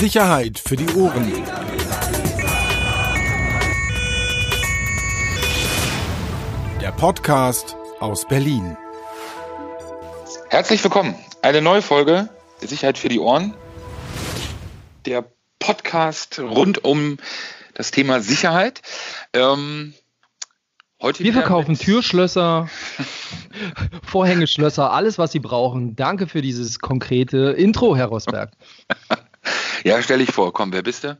Sicherheit für die Ohren. Der Podcast aus Berlin. Herzlich willkommen. Eine neue Folge Sicherheit für die Ohren. Der Podcast rund um das Thema Sicherheit. Ähm, heute Wir verkaufen Türschlösser, Vorhängeschlösser, alles, was Sie brauchen. Danke für dieses konkrete Intro, Herr Rosberg. ja, stell dich vor. Komm, wer bist du?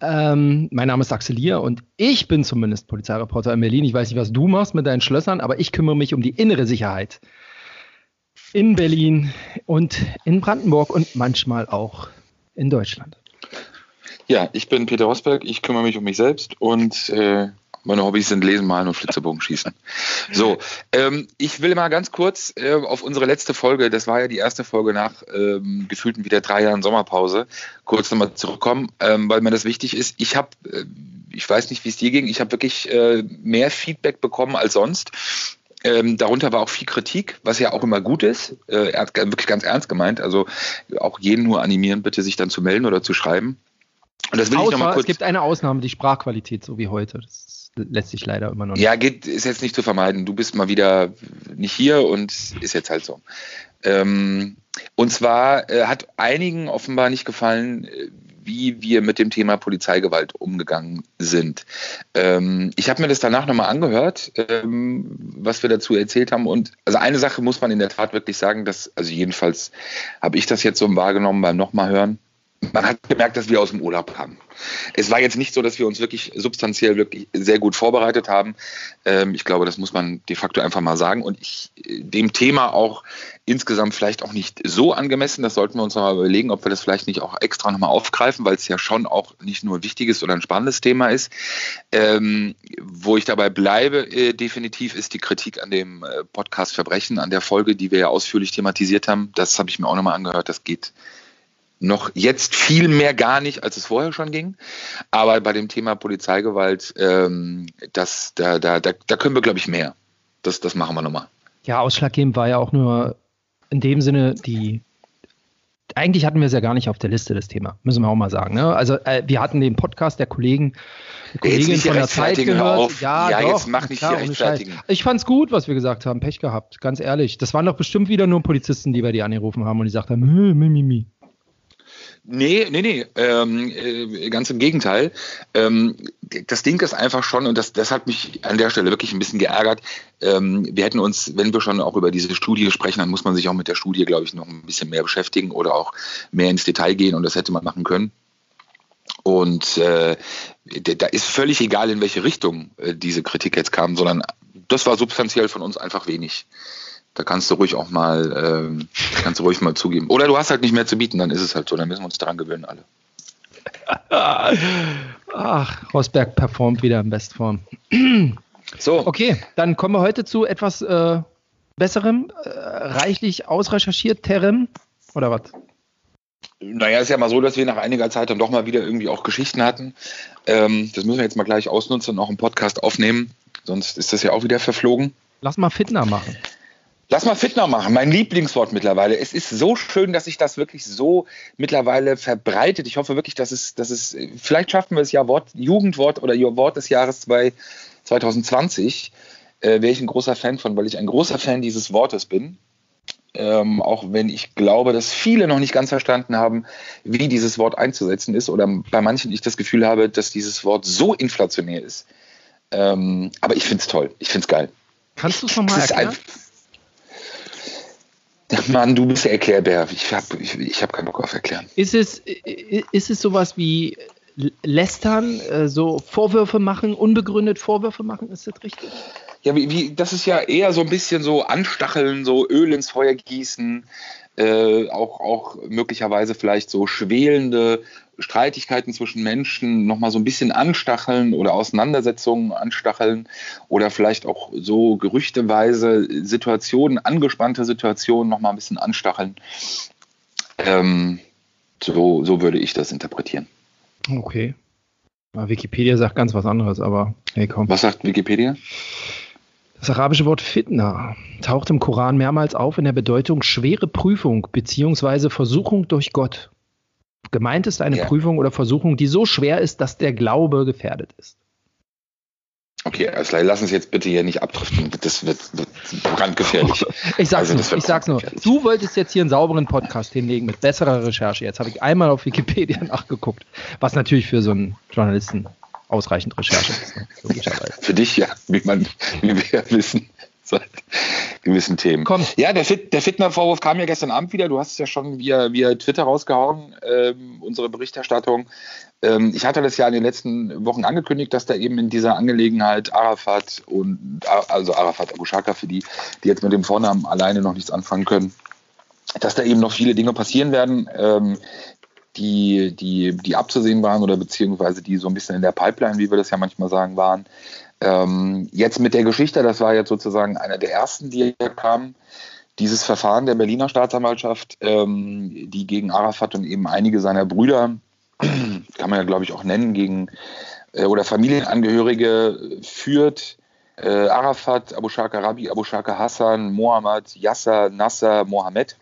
Ähm, mein Name ist Axel Lier und ich bin zumindest Polizeireporter in Berlin. Ich weiß nicht, was du machst mit deinen Schlössern, aber ich kümmere mich um die innere Sicherheit in Berlin und in Brandenburg und manchmal auch in Deutschland. Ja, ich bin Peter Rosberg, ich kümmere mich um mich selbst und äh, meine Hobbys sind Lesen, Malen und Flitzebogen schießen. So, ähm, ich will mal ganz kurz äh, auf unsere letzte Folge, das war ja die erste Folge nach ähm, gefühlten wieder drei Jahren Sommerpause, kurz nochmal zurückkommen, ähm, weil mir das wichtig ist. Ich habe, äh, ich weiß nicht, wie es dir ging, ich habe wirklich äh, mehr Feedback bekommen als sonst. Ähm, darunter war auch viel Kritik, was ja auch immer gut ist. Äh, er hat wirklich ganz ernst gemeint. Also auch jeden nur animieren, bitte sich dann zu melden oder zu schreiben. Und das will Außer, ich noch mal kurz. Es gibt eine Ausnahme, die Sprachqualität, so wie heute. Das lässt sich leider immer noch nicht. Ja, geht, ist jetzt nicht zu vermeiden. Du bist mal wieder nicht hier und ist jetzt halt so. Ähm, und zwar äh, hat einigen offenbar nicht gefallen, äh, wie wir mit dem Thema Polizeigewalt umgegangen sind. Ähm, ich habe mir das danach nochmal angehört, ähm, was wir dazu erzählt haben. Und also eine Sache muss man in der Tat wirklich sagen, dass, also jedenfalls habe ich das jetzt so wahrgenommen beim nochmal hören man hat gemerkt, dass wir aus dem Urlaub kamen. Es war jetzt nicht so, dass wir uns wirklich substanziell wirklich sehr gut vorbereitet haben. Ähm, ich glaube, das muss man de facto einfach mal sagen. Und ich, dem Thema auch insgesamt vielleicht auch nicht so angemessen. Das sollten wir uns noch mal überlegen, ob wir das vielleicht nicht auch extra nochmal aufgreifen, weil es ja schon auch nicht nur ein wichtiges oder ein spannendes Thema ist. Ähm, wo ich dabei bleibe, äh, definitiv ist die Kritik an dem äh, Podcast Verbrechen, an der Folge, die wir ja ausführlich thematisiert haben. Das habe ich mir auch nochmal angehört. Das geht noch jetzt viel mehr gar nicht, als es vorher schon ging. Aber bei dem Thema Polizeigewalt, ähm, das, da, da, da, da können wir, glaube ich, mehr. Das, das machen wir nochmal. Ja, ausschlaggebend war ja auch nur in dem Sinne die. Eigentlich hatten wir es ja gar nicht auf der Liste, das Thema, müssen wir auch mal sagen. Ne? Also, äh, wir hatten den Podcast der Kollegen, der Kollegin von der Zeit gehört. Ja, ja doch, jetzt mach nicht klar, die rechtfertigen. Ich fand es gut, was wir gesagt haben. Pech gehabt, ganz ehrlich. Das waren doch bestimmt wieder nur Polizisten, die wir die angerufen haben und die gesagt haben: mi, mi, mi. Nee, nee, nee, ähm, äh, ganz im Gegenteil. Ähm, das Ding ist einfach schon, und das, das hat mich an der Stelle wirklich ein bisschen geärgert, ähm, wir hätten uns, wenn wir schon auch über diese Studie sprechen, dann muss man sich auch mit der Studie, glaube ich, noch ein bisschen mehr beschäftigen oder auch mehr ins Detail gehen und das hätte man machen können. Und äh, da ist völlig egal, in welche Richtung äh, diese Kritik jetzt kam, sondern das war substanziell von uns einfach wenig. Da kannst du ruhig auch mal, ähm, kannst du ruhig mal zugeben. Oder du hast halt nicht mehr zu bieten, dann ist es halt so, dann müssen wir uns daran gewöhnen alle. Ach, Rosberg performt wieder in Bestform. So. Okay, dann kommen wir heute zu etwas äh, Besserem, äh, reichlich ausrecherchierterem, oder was? Naja, ist ja mal so, dass wir nach einiger Zeit dann doch mal wieder irgendwie auch Geschichten hatten. Ähm, das müssen wir jetzt mal gleich ausnutzen und auch im Podcast aufnehmen. Sonst ist das ja auch wieder verflogen. Lass mal Fitner machen. Lass mal Fitner machen, mein Lieblingswort mittlerweile. Es ist so schön, dass sich das wirklich so mittlerweile verbreitet. Ich hoffe wirklich, dass es, dass es, vielleicht schaffen wir es ja Wort, Jugendwort oder Wort des Jahres 2020. Äh, Wäre ich ein großer Fan von, weil ich ein großer Fan dieses Wortes bin. Ähm, auch wenn ich glaube, dass viele noch nicht ganz verstanden haben, wie dieses Wort einzusetzen ist oder bei manchen ich das Gefühl habe, dass dieses Wort so inflationär ist. Ähm, aber ich finde es toll, ich finde es geil. Kannst du es nochmal erklären? Mann, du bist der Erklärbär. Ich habe ich, ich hab keinen Bock auf Erklären. Ist es, ist es sowas wie Lästern, äh, so Vorwürfe machen, unbegründet Vorwürfe machen? Ist das richtig? Ja, wie, wie, das ist ja eher so ein bisschen so Anstacheln, so Öl ins Feuer gießen, äh, auch, auch möglicherweise vielleicht so schwelende Streitigkeiten zwischen Menschen nochmal so ein bisschen anstacheln oder Auseinandersetzungen anstacheln oder vielleicht auch so gerüchteweise Situationen, angespannte Situationen nochmal ein bisschen anstacheln. Ähm, so, so würde ich das interpretieren. Okay. Wikipedia sagt ganz was anderes, aber hey, komm. Was sagt Wikipedia? Das arabische Wort Fitna taucht im Koran mehrmals auf in der Bedeutung schwere Prüfung bzw. Versuchung durch Gott. Gemeint ist eine ja. Prüfung oder Versuchung, die so schwer ist, dass der Glaube gefährdet ist. Okay, also lass uns jetzt bitte hier nicht abdriften. Das wird, wird brandgefährlich. Ich sag's, also, nur, ich sag's nur. Du wolltest jetzt hier einen sauberen Podcast hinlegen mit besserer Recherche. Jetzt habe ich einmal auf Wikipedia nachgeguckt, was natürlich für so einen Journalisten ausreichend Recherche ist. Ne? Für dich ja, wie, man, wie wir wissen seit gewissen Themen. Komm. Ja, der, Fit, der Fitner-Vorwurf kam ja gestern Abend wieder. Du hast es ja schon via, via Twitter rausgehauen, ähm, unsere Berichterstattung. Ähm, ich hatte das ja in den letzten Wochen angekündigt, dass da eben in dieser Angelegenheit Arafat und also Arafat Abu Shaka für die, die jetzt mit dem Vornamen alleine noch nichts anfangen können, dass da eben noch viele Dinge passieren werden, ähm, die, die, die abzusehen waren oder beziehungsweise die so ein bisschen in der Pipeline, wie wir das ja manchmal sagen, waren. Ähm, jetzt mit der Geschichte, das war jetzt sozusagen einer der ersten, die hier kamen, dieses Verfahren der Berliner Staatsanwaltschaft, ähm, die gegen Arafat und eben einige seiner Brüder kann man ja glaube ich auch nennen, gegen äh, oder Familienangehörige führt. Äh, Arafat, Abu Shaka Rabi, Abu Shaka Hassan, Mohammed, Yasser, Nasser, Mohammed.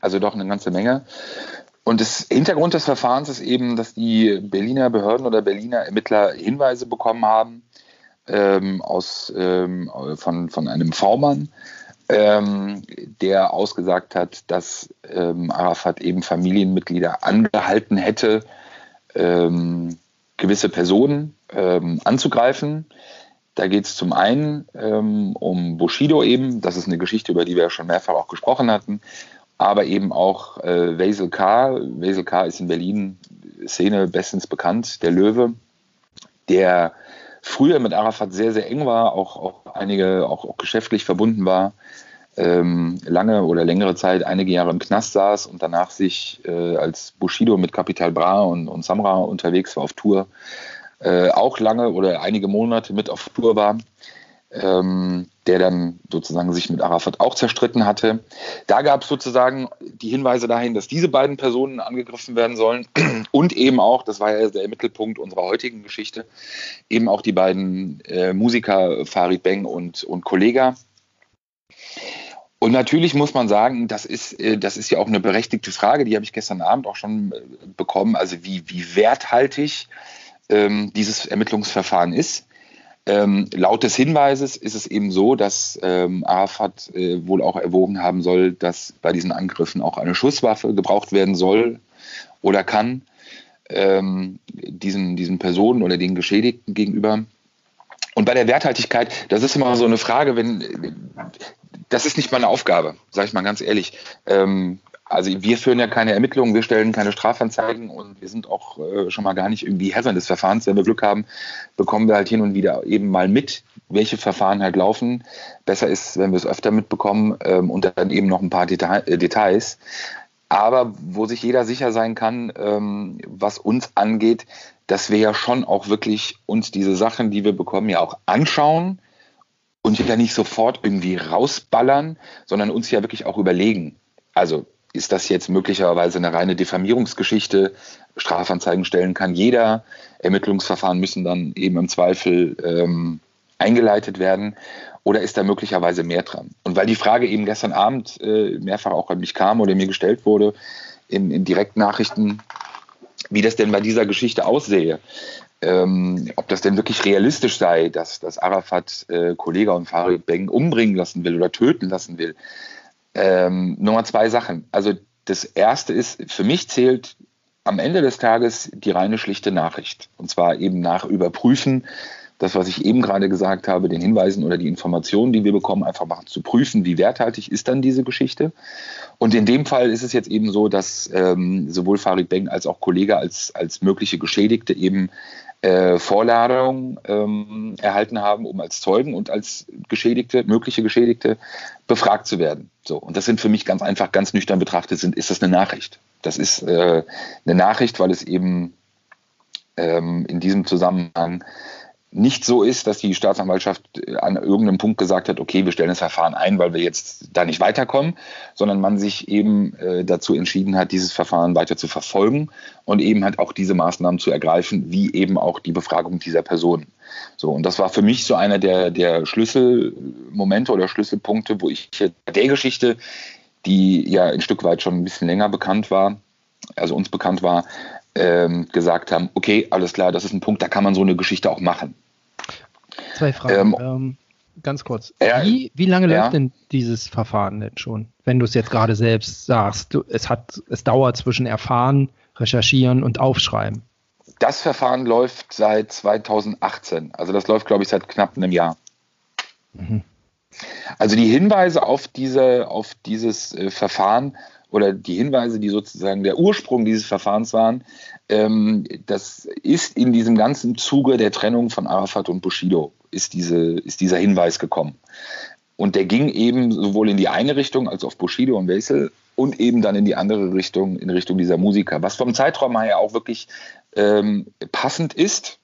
Also doch eine ganze Menge. Und das Hintergrund des Verfahrens ist eben, dass die Berliner Behörden oder Berliner Ermittler Hinweise bekommen haben ähm, aus, ähm, von, von einem V-Mann, ähm, der ausgesagt hat, dass ähm, Arafat eben Familienmitglieder angehalten hätte, ähm, gewisse Personen ähm, anzugreifen. Da geht es zum einen um Bushido eben, das ist eine Geschichte, über die wir ja schon mehrfach auch gesprochen hatten, aber eben auch äh, Wesel K. Wesel K. ist in Berlin Szene bestens bekannt, der Löwe, der früher mit Arafat sehr, sehr eng war, auch, auch einige auch, auch geschäftlich verbunden war, ähm, lange oder längere Zeit, einige Jahre im Knast saß und danach sich äh, als Bushido mit Capital Bra und, und Samra unterwegs war auf Tour, äh, auch lange oder einige Monate mit auf Tour war ähm, der dann sozusagen sich mit Arafat auch zerstritten hatte. Da gab es sozusagen die Hinweise dahin, dass diese beiden Personen angegriffen werden sollen und eben auch, das war ja der Mittelpunkt unserer heutigen Geschichte, eben auch die beiden äh, Musiker Farid Beng und, und Kollega. Und natürlich muss man sagen, das ist, äh, das ist ja auch eine berechtigte Frage, die habe ich gestern Abend auch schon äh, bekommen, also wie, wie werthaltig ähm, dieses Ermittlungsverfahren ist. Ähm, laut des Hinweises ist es eben so, dass ähm, Arafat äh, wohl auch erwogen haben soll, dass bei diesen Angriffen auch eine Schusswaffe gebraucht werden soll oder kann ähm, diesen, diesen Personen oder den Geschädigten gegenüber. Und bei der Werthaltigkeit, das ist immer so eine Frage, wenn das ist nicht meine Aufgabe, sage ich mal ganz ehrlich. Ähm, also wir führen ja keine Ermittlungen, wir stellen keine Strafanzeigen und wir sind auch äh, schon mal gar nicht irgendwie Herren des Verfahrens. Wenn wir Glück haben, bekommen wir halt hin und wieder eben mal mit, welche Verfahren halt laufen. Besser ist, wenn wir es öfter mitbekommen ähm, und dann eben noch ein paar Deta äh, Details. Aber wo sich jeder sicher sein kann, ähm, was uns angeht, dass wir ja schon auch wirklich uns diese Sachen, die wir bekommen, ja auch anschauen und ja nicht sofort irgendwie rausballern, sondern uns ja wirklich auch überlegen. Also ist das jetzt möglicherweise eine reine Diffamierungsgeschichte? Strafanzeigen stellen kann jeder. Ermittlungsverfahren müssen dann eben im Zweifel ähm, eingeleitet werden. Oder ist da möglicherweise mehr dran? Und weil die Frage eben gestern Abend äh, mehrfach auch an mich kam oder mir gestellt wurde in, in Direktnachrichten, wie das denn bei dieser Geschichte aussehe, ähm, ob das denn wirklich realistisch sei, dass, dass Arafat äh, Kollege und Farid Beng umbringen lassen will oder töten lassen will. Ähm, Nummer zwei Sachen. Also das erste ist, für mich zählt am Ende des Tages die reine schlichte Nachricht. Und zwar eben nach Überprüfen, das, was ich eben gerade gesagt habe, den Hinweisen oder die Informationen, die wir bekommen, einfach mal zu prüfen, wie werthaltig ist dann diese Geschichte. Und in dem Fall ist es jetzt eben so, dass ähm, sowohl Farid Beng als auch Kollege als, als mögliche Geschädigte eben äh, Vorladung ähm, erhalten haben, um als Zeugen und als Geschädigte, mögliche Geschädigte, befragt zu werden. So, und das sind für mich ganz einfach, ganz nüchtern betrachtet, sind, ist das eine Nachricht. Das ist äh, eine Nachricht, weil es eben ähm, in diesem Zusammenhang nicht so ist, dass die Staatsanwaltschaft äh, an irgendeinem Punkt gesagt hat, okay, wir stellen das Verfahren ein, weil wir jetzt da nicht weiterkommen, sondern man sich eben äh, dazu entschieden hat, dieses Verfahren weiter zu verfolgen und eben halt auch diese Maßnahmen zu ergreifen, wie eben auch die Befragung dieser Personen. So, und das war für mich so einer der, der Schlüsselmomente oder Schlüsselpunkte, wo ich der Geschichte, die ja ein Stück weit schon ein bisschen länger bekannt war, also uns bekannt war, ähm, gesagt haben, okay, alles klar, das ist ein Punkt, da kann man so eine Geschichte auch machen. Zwei Fragen. Ähm, ähm, ganz kurz. Äh, wie, wie lange ja. läuft denn dieses Verfahren denn schon? Wenn du es jetzt gerade selbst sagst, du, es, hat, es dauert zwischen Erfahren, Recherchieren und Aufschreiben. Das Verfahren läuft seit 2018. Also das läuft, glaube ich, seit knapp einem Jahr. Mhm. Also die Hinweise auf, diese, auf dieses äh, Verfahren oder die Hinweise, die sozusagen der Ursprung dieses Verfahrens waren, ähm, das ist in diesem ganzen Zuge der Trennung von Arafat und Bushido, ist, diese, ist dieser Hinweis gekommen. Und der ging eben sowohl in die eine Richtung als auf Bushido und Wessel und eben dann in die andere Richtung, in Richtung dieser Musiker. Was vom Zeitraum her auch wirklich ähm, passend ist,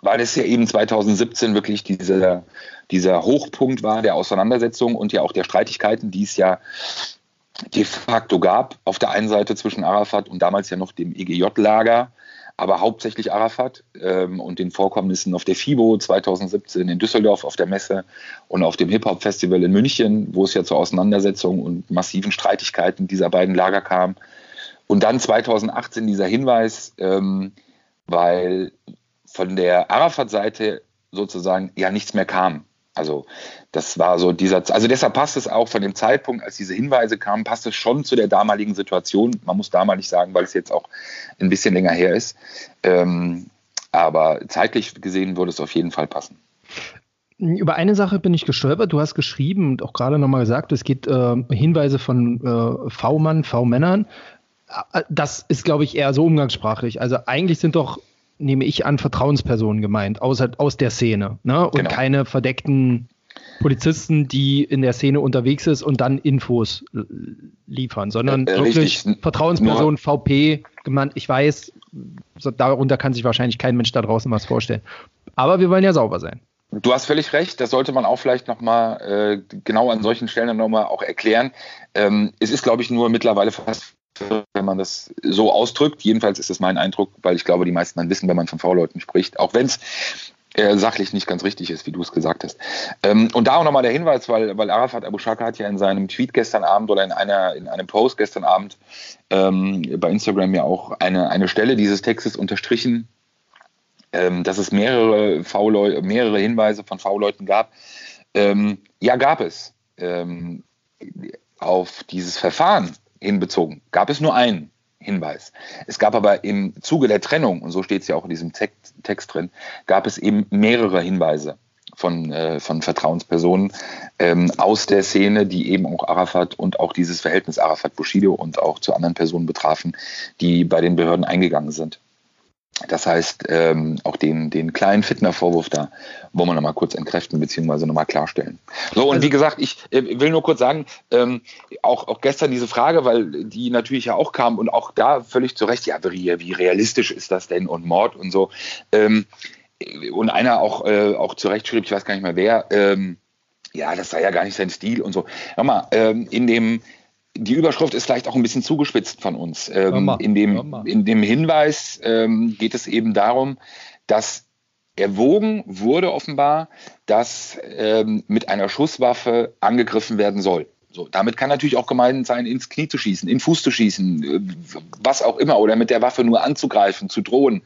weil es ja eben 2017 wirklich dieser, dieser Hochpunkt war der Auseinandersetzung und ja auch der Streitigkeiten, die es ja de facto gab. Auf der einen Seite zwischen Arafat und damals ja noch dem EGJ-Lager, aber hauptsächlich Arafat ähm, und den Vorkommnissen auf der FIBO 2017 in Düsseldorf auf der Messe und auf dem Hip-Hop-Festival in München, wo es ja zur Auseinandersetzung und massiven Streitigkeiten dieser beiden Lager kam. Und dann 2018 dieser Hinweis, ähm, weil von der Arafat-Seite sozusagen ja nichts mehr kam. Also das war so dieser, also deshalb passt es auch von dem Zeitpunkt, als diese Hinweise kamen, passt es schon zu der damaligen Situation. Man muss damalig sagen, weil es jetzt auch ein bisschen länger her ist. Ähm, aber zeitlich gesehen würde es auf jeden Fall passen. Über eine Sache bin ich gestolpert. Du hast geschrieben und auch gerade nochmal gesagt, es geht äh, Hinweise von äh, V-Mann, V-Männern. Äh, das ist, glaube ich, eher so umgangssprachlich. Also eigentlich sind doch nehme ich an, Vertrauenspersonen gemeint, außer, aus der Szene. Ne? Und genau. keine verdeckten Polizisten, die in der Szene unterwegs ist und dann Infos liefern, sondern äh, wirklich Vertrauenspersonen, VP, gemeint, ich weiß, so, darunter kann sich wahrscheinlich kein Mensch da draußen was vorstellen. Aber wir wollen ja sauber sein. Du hast völlig recht, das sollte man auch vielleicht nochmal äh, genau an solchen Stellen nochmal auch erklären. Ähm, es ist, glaube ich, nur mittlerweile fast wenn man das so ausdrückt. Jedenfalls ist das mein Eindruck, weil ich glaube, die meisten dann wissen, wenn man von V-Leuten spricht, auch wenn es äh, sachlich nicht ganz richtig ist, wie du es gesagt hast. Ähm, und da auch nochmal der Hinweis, weil, weil Arafat Abu Shaka hat ja in seinem Tweet gestern Abend oder in, einer, in einem Post gestern Abend ähm, bei Instagram ja auch eine, eine Stelle dieses Textes unterstrichen, ähm, dass es mehrere, v mehrere Hinweise von V-Leuten gab. Ähm, ja, gab es. Ähm, auf dieses Verfahren hinbezogen. Gab es nur einen Hinweis. Es gab aber im Zuge der Trennung, und so steht es ja auch in diesem Text, drin, gab es eben mehrere Hinweise von, äh, von Vertrauenspersonen ähm, aus der Szene, die eben auch Arafat und auch dieses Verhältnis Arafat-Bushido und auch zu anderen Personen betrafen, die bei den Behörden eingegangen sind. Das heißt, ähm, auch den, den kleinen Fitner-Vorwurf da wollen wir nochmal kurz entkräften bzw. nochmal klarstellen. So, und also, wie gesagt, ich äh, will nur kurz sagen, ähm, auch, auch gestern diese Frage, weil die natürlich ja auch kam und auch da völlig zu Recht, ja, wie, wie realistisch ist das denn und Mord und so. Ähm, und einer auch, äh, auch zu Recht schrieb, ich weiß gar nicht mehr wer, ähm, ja, das sei ja gar nicht sein Stil und so. Nochmal, ähm, in dem die Überschrift ist vielleicht auch ein bisschen zugespitzt von uns. Ähm, in, dem, in dem Hinweis ähm, geht es eben darum, dass erwogen wurde offenbar, dass ähm, mit einer Schusswaffe angegriffen werden soll. So, damit kann natürlich auch gemeint sein, ins Knie zu schießen, in den Fuß zu schießen, äh, was auch immer, oder mit der Waffe nur anzugreifen, zu drohen.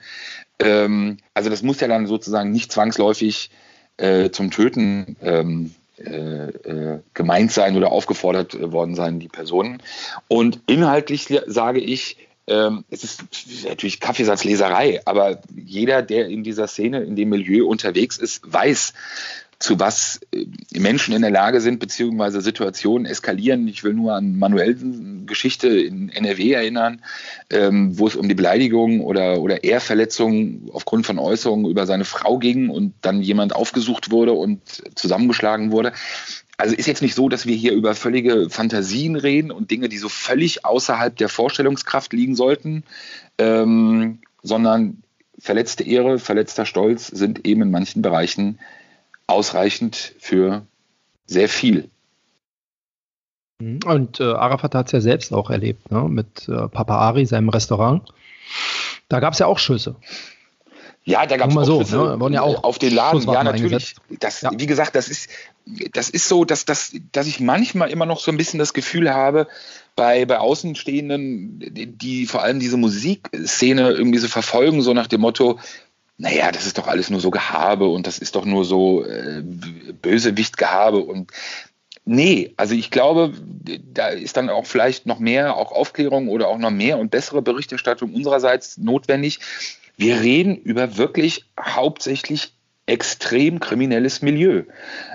Ähm, also das muss ja dann sozusagen nicht zwangsläufig äh, zum Töten ähm, äh, äh, gemeint sein oder aufgefordert äh, worden sein, die Personen. Und inhaltlich sage ich, ähm, es ist natürlich Kaffeesatzleserei, aber jeder, der in dieser Szene, in dem Milieu unterwegs ist, weiß, zu was äh, Menschen in der Lage sind, beziehungsweise Situationen eskalieren. Ich will nur an manuellen Geschichte in NRW erinnern, ähm, wo es um die Beleidigung oder, oder Ehrverletzung aufgrund von Äußerungen über seine Frau ging und dann jemand aufgesucht wurde und zusammengeschlagen wurde. Also ist jetzt nicht so, dass wir hier über völlige Fantasien reden und Dinge, die so völlig außerhalb der Vorstellungskraft liegen sollten, ähm, sondern verletzte Ehre, verletzter Stolz sind eben in manchen Bereichen ausreichend für sehr viel. Mhm. Und äh, Arafat hat es ja selbst auch erlebt, ne? mit äh, Papa Ari, seinem Restaurant. Da gab es ja auch Schüsse. Ja, da gab es mal so, Schüsse ne? Wurden ja auch auf den Laden. Ja, natürlich. Das, Ja. Wie gesagt, das ist, das ist so, dass, dass, dass ich manchmal immer noch so ein bisschen das Gefühl habe, bei, bei Außenstehenden, die, die vor allem diese Musikszene irgendwie so verfolgen, so nach dem Motto, naja, das ist doch alles nur so Gehabe und das ist doch nur so äh, Bösewicht-Gehabe und Nee, also ich glaube, da ist dann auch vielleicht noch mehr auch Aufklärung oder auch noch mehr und bessere Berichterstattung unsererseits notwendig. Wir reden über wirklich hauptsächlich extrem kriminelles Milieu.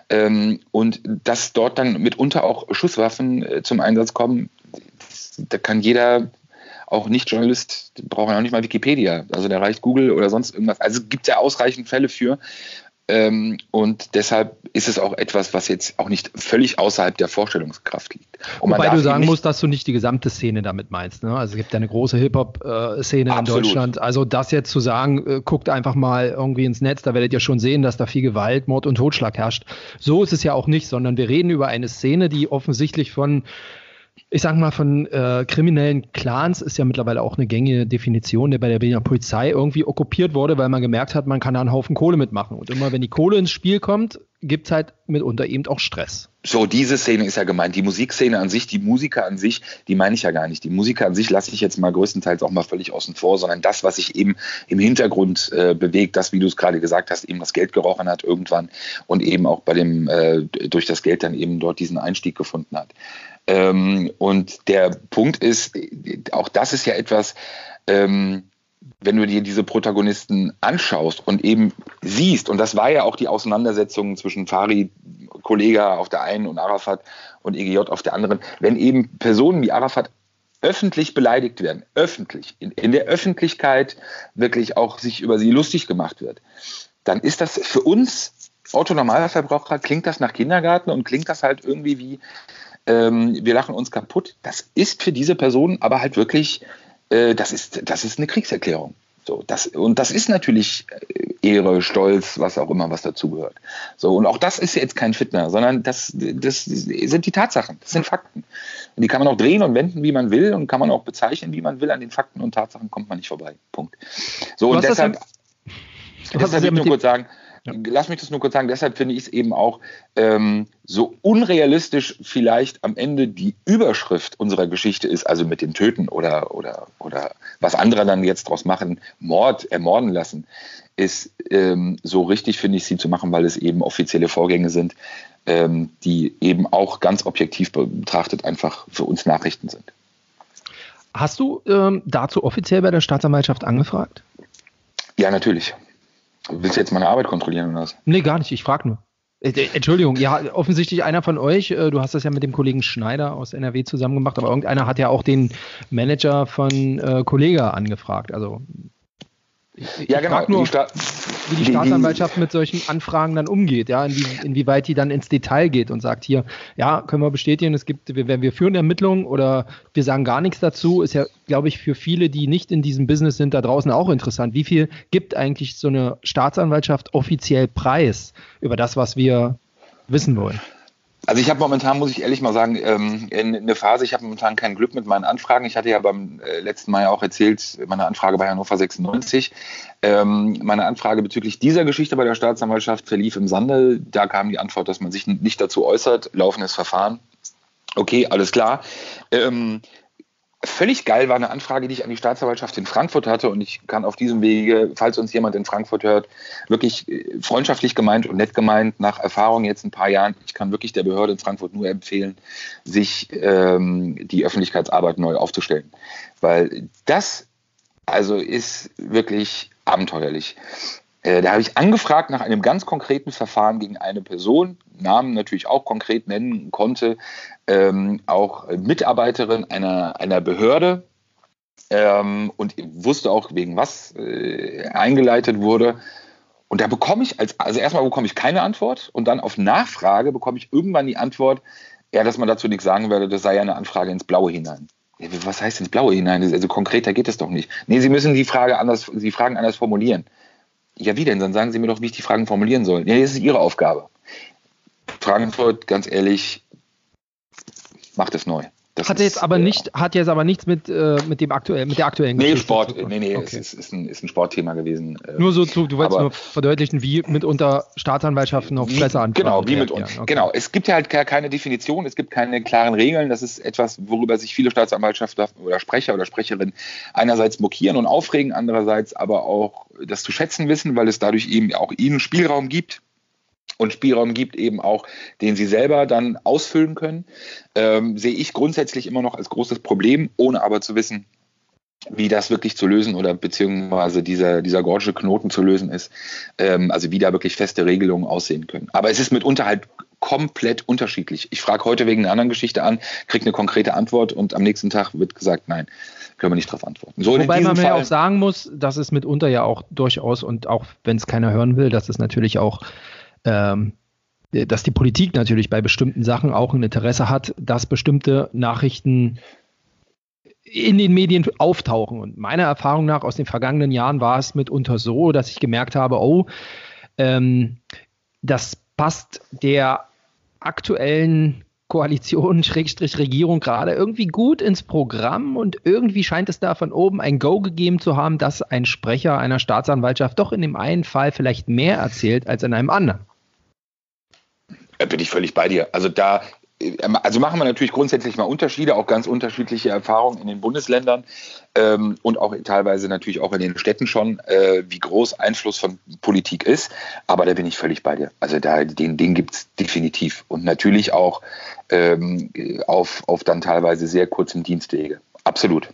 Ähm, und dass dort dann mitunter auch Schusswaffen äh, zum Einsatz kommen, da kann jeder, auch Nicht-Journalist, braucht ja auch nicht mal Wikipedia. Also da reicht Google oder sonst irgendwas. Also gibt es ja ausreichend Fälle für. Ähm, und deshalb ist es auch etwas, was jetzt auch nicht völlig außerhalb der Vorstellungskraft liegt. Und Wobei du sagen musst, dass du nicht die gesamte Szene damit meinst. Ne? Also es gibt ja eine große Hip-Hop-Szene in Absolut. Deutschland. Also das jetzt zu sagen, äh, guckt einfach mal irgendwie ins Netz, da werdet ihr schon sehen, dass da viel Gewalt, Mord und Totschlag herrscht. So ist es ja auch nicht, sondern wir reden über eine Szene, die offensichtlich von ich sag mal, von äh, kriminellen Clans ist ja mittlerweile auch eine gängige Definition, der bei der Berliner Polizei irgendwie okkupiert wurde, weil man gemerkt hat, man kann da einen Haufen Kohle mitmachen. Und immer wenn die Kohle ins Spiel kommt, gibt es halt mitunter eben auch Stress. So, diese Szene ist ja gemeint. Die Musikszene an sich, die Musiker an sich, die meine ich ja gar nicht. Die Musiker an sich lasse ich jetzt mal größtenteils auch mal völlig außen vor, sondern das, was sich eben im Hintergrund äh, bewegt, das, wie du es gerade gesagt hast, eben das Geld gerochen hat irgendwann und eben auch bei dem, äh, durch das Geld dann eben dort diesen Einstieg gefunden hat. Ähm, und der Punkt ist, auch das ist ja etwas, ähm, wenn du dir diese Protagonisten anschaust und eben siehst, und das war ja auch die Auseinandersetzung zwischen Fari, Kollega auf der einen und Arafat und EGJ auf der anderen, wenn eben Personen wie Arafat öffentlich beleidigt werden, öffentlich, in, in der Öffentlichkeit wirklich auch sich über sie lustig gemacht wird, dann ist das für uns Autonormalverbraucher, klingt das nach Kindergarten und klingt das halt irgendwie wie, ähm, wir lachen uns kaputt. Das ist für diese Person aber halt wirklich, äh, das, ist, das ist eine Kriegserklärung. So, das, und das ist natürlich äh, Ehre, Stolz, was auch immer, was dazugehört. So, und auch das ist jetzt kein Fitner, sondern das, das sind die Tatsachen, das sind Fakten. Und die kann man auch drehen und wenden, wie man will, und kann man auch bezeichnen, wie man will. An den Fakten und Tatsachen kommt man nicht vorbei. Punkt. So, und deshalb, deshalb will ich nur kurz sagen, lass mich das nur kurz sagen, deshalb finde ich es eben auch ähm, so unrealistisch vielleicht am Ende die Überschrift unserer Geschichte ist, also mit dem Töten oder, oder, oder was andere dann jetzt draus machen, Mord, ermorden lassen, ist ähm, so richtig, finde ich, sie zu machen, weil es eben offizielle Vorgänge sind, ähm, die eben auch ganz objektiv betrachtet einfach für uns Nachrichten sind. Hast du ähm, dazu offiziell bei der Staatsanwaltschaft angefragt? Ja, natürlich. Willst du jetzt meine Arbeit kontrollieren oder was? Nee, gar nicht. Ich frage nur. Äh, äh, Entschuldigung, ja, offensichtlich einer von euch, äh, du hast das ja mit dem Kollegen Schneider aus NRW zusammen gemacht, aber irgendeiner hat ja auch den Manager von äh, Kollega angefragt. Also ich, Ja, ich genau. nur, Die Sta- wie die Staatsanwaltschaft mit solchen Anfragen dann umgeht, ja, inwie, inwieweit die dann ins Detail geht und sagt hier, ja, können wir bestätigen, es gibt, wir, wir führen Ermittlungen oder wir sagen gar nichts dazu, ist ja, glaube ich, für viele, die nicht in diesem Business sind, da draußen auch interessant. Wie viel gibt eigentlich so eine Staatsanwaltschaft offiziell preis über das, was wir wissen wollen? Also ich habe momentan, muss ich ehrlich mal sagen, ähm, in eine Phase, ich habe momentan kein Glück mit meinen Anfragen. Ich hatte ja beim äh, letzten Mal ja auch erzählt, meine Anfrage bei Hannover 96. Ähm, meine Anfrage bezüglich dieser Geschichte bei der Staatsanwaltschaft verlief im Sande. Da kam die Antwort, dass man sich nicht dazu äußert. Laufendes Verfahren. Okay, alles klar. Ähm, völlig geil war eine Anfrage, die ich an die Staatsanwaltschaft in Frankfurt hatte und ich kann auf diesem Wege, falls uns jemand in Frankfurt hört, wirklich äh, freundschaftlich gemeint und nett gemeint, nach Erfahrung jetzt ein paar Jahren, ich kann wirklich der Behörde in Frankfurt nur empfehlen, sich ähm, die Öffentlichkeitsarbeit neu aufzustellen. Weil das also ist wirklich abenteuerlich. Äh, da habe ich angefragt nach einem ganz konkreten Verfahren gegen eine Person, Namen natürlich auch konkret nennen konnte, ähm, auch Mitarbeiterin einer, einer Behörde ähm, und wusste auch, wegen was äh, eingeleitet wurde. Und da bekomme ich, als, also erstmal bekomme ich keine Antwort und dann auf Nachfrage bekomme ich irgendwann die Antwort, ja, dass man dazu nichts sagen werde, das sei ja eine Anfrage ins Blaue hinein. Was heißt ins Blaue hinein? Also konkreter geht es doch nicht. Nee, Sie müssen die Frage anders, die Fragen anders formulieren. Ja, wie denn? Dann sagen Sie mir doch, wie ich die Fragen formulieren soll. Ja, das ist Ihre Aufgabe. Frankfurt, ganz ehrlich, macht es neu. Das hat jetzt aber nicht, hat jetzt aber nichts mit, äh, mit dem aktuellen, mit der aktuellen Nee, Geschichte Sport, nee, nee, okay. es ist, ist, ein, ist ein Sportthema gewesen. Äh. Nur so, du, du wolltest nur verdeutlichen, wie mitunter Staatsanwaltschaften noch Presse an. Genau, wie mit uns. Okay. Genau, es gibt ja halt keine Definition, es gibt keine klaren Regeln. Das ist etwas, worüber sich viele Staatsanwaltschaften oder Sprecher oder Sprecherinnen einerseits mokieren und aufregen, andererseits aber auch das zu schätzen wissen, weil es dadurch eben auch ihnen Spielraum gibt und Spielraum gibt eben auch, den sie selber dann ausfüllen können, ähm, sehe ich grundsätzlich immer noch als großes Problem, ohne aber zu wissen, wie das wirklich zu lösen oder beziehungsweise dieser, dieser Gorge Knoten zu lösen ist, ähm, also wie da wirklich feste Regelungen aussehen können. Aber es ist mitunter halt komplett unterschiedlich. Ich frage heute wegen einer anderen Geschichte an, kriege eine konkrete Antwort und am nächsten Tag wird gesagt, nein, können wir nicht darauf antworten. So Wobei man ja auch sagen muss, dass es mitunter ja auch durchaus und auch wenn es keiner hören will, dass es natürlich auch ähm, dass die Politik natürlich bei bestimmten Sachen auch ein Interesse hat, dass bestimmte Nachrichten in den Medien auftauchen. Und meiner Erfahrung nach aus den vergangenen Jahren war es mitunter so, dass ich gemerkt habe, oh, ähm, das passt der aktuellen Koalition, Schrägstrich Regierung gerade irgendwie gut ins Programm und irgendwie scheint es da von oben ein Go gegeben zu haben, dass ein Sprecher einer Staatsanwaltschaft doch in dem einen Fall vielleicht mehr erzählt als in einem anderen. Da bin ich völlig bei dir. Also da ähm, also machen wir natürlich grundsätzlich mal Unterschiede, auch ganz unterschiedliche Erfahrungen in den Bundesländern ähm, und auch teilweise natürlich auch in den Städten schon, äh, wie groß Einfluss von Politik ist. Aber da bin ich völlig bei dir. Also da, den, den gibt es definitiv. Und natürlich auch ähm, auf, auf dann teilweise sehr kurzem Dienstwege. Absolut.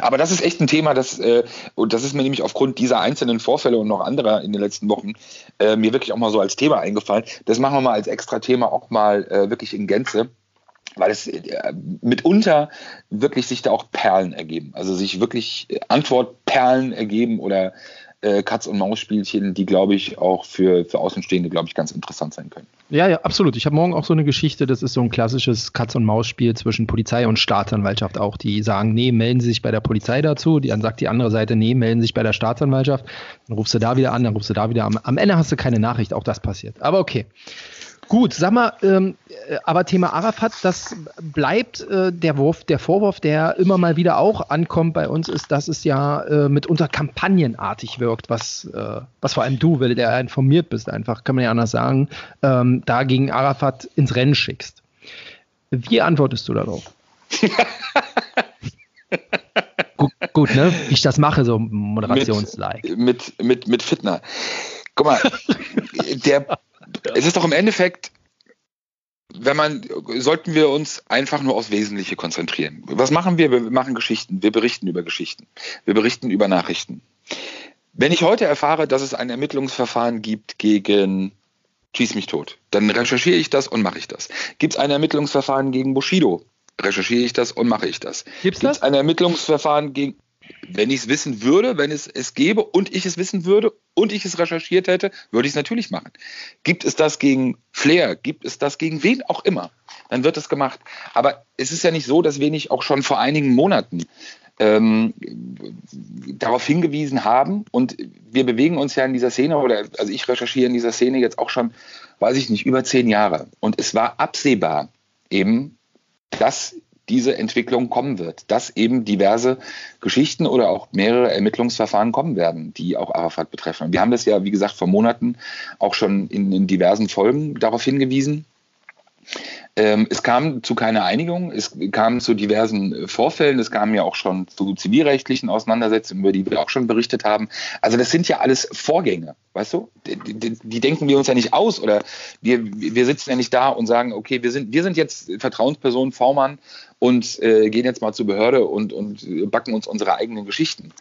Aber das ist echt ein Thema, das, äh, und das ist mir nämlich aufgrund dieser einzelnen Vorfälle und noch anderer in den letzten Wochen äh, mir wirklich auch mal so als Thema eingefallen. Das machen wir mal als extra Thema auch mal äh, wirklich in Gänze weil es äh, mitunter wirklich sich da auch Perlen ergeben. Also sich wirklich Antwortperlen ergeben oder äh, Katz- und Maus-Spielchen, die, glaube ich, auch für, für Außenstehende, glaube ich, ganz interessant sein können. Ja, ja, absolut. Ich habe morgen auch so eine Geschichte, das ist so ein klassisches Katz- und Maus-Spiel zwischen Polizei und Staatsanwaltschaft auch. Die sagen, nee, melden Sie sich bei der Polizei dazu. Die, dann sagt die andere Seite, nee, melden Sie sich bei der Staatsanwaltschaft. Dann rufst du da wieder an, dann rufst du da wieder an. Am Ende hast du keine Nachricht, auch das passiert. Aber okay. Gut, sag mal, ähm, äh, aber Thema Arafat, das bleibt äh, der Wurf, der Vorwurf, der immer mal wieder auch ankommt bei uns, ist, dass es ja äh, mitunter kampagnenartig wirkt, was, äh, was vor allem du, weil der informiert bist, einfach, kann man ja anders sagen, ähm, da gegen Arafat ins Rennen schickst. Wie antwortest du darauf? gut, gut, ne? Wie ich das mache, so moderationslike. Mit, mit, mit, mit Fitner. Guck mal, der es ist doch im Endeffekt, wenn man, sollten wir uns einfach nur aufs Wesentliche konzentrieren. Was machen wir? Wir machen Geschichten, wir berichten über Geschichten, wir berichten über Nachrichten. Wenn ich heute erfahre, dass es ein Ermittlungsverfahren gibt gegen Schieß mich tot, dann recherchiere ich das und mache ich das. Gibt es ein Ermittlungsverfahren gegen Bushido? Recherchiere ich das und mache ich das. Gibt es ein Ermittlungsverfahren gegen wenn ich es wissen würde, wenn es es gäbe und ich es wissen würde und ich es recherchiert hätte, würde ich es natürlich machen. Gibt es das gegen Flair? Gibt es das gegen wen auch immer? Dann wird es gemacht. Aber es ist ja nicht so, dass wir nicht auch schon vor einigen Monaten ähm, darauf hingewiesen haben und wir bewegen uns ja in dieser Szene oder also ich recherchiere in dieser Szene jetzt auch schon, weiß ich nicht, über zehn Jahre und es war absehbar eben, dass diese Entwicklung kommen wird, dass eben diverse Geschichten oder auch mehrere Ermittlungsverfahren kommen werden, die auch Arafat betreffen. Wir haben das ja, wie gesagt, vor Monaten auch schon in, in diversen Folgen darauf hingewiesen. Ähm, es kam zu keiner Einigung, es kam zu diversen äh, Vorfällen, es kam ja auch schon zu zivilrechtlichen Auseinandersetzungen, über die wir auch schon berichtet haben. Also das sind ja alles Vorgänge, weißt du? Die, die, die, denken wir uns ja nicht aus oder wir, wir sitzen ja nicht da und sagen, okay, wir sind, wir sind jetzt Vertrauensperson V-Mann und äh, gehen jetzt mal zur Behörde und, und backen uns unsere eigenen Geschichten.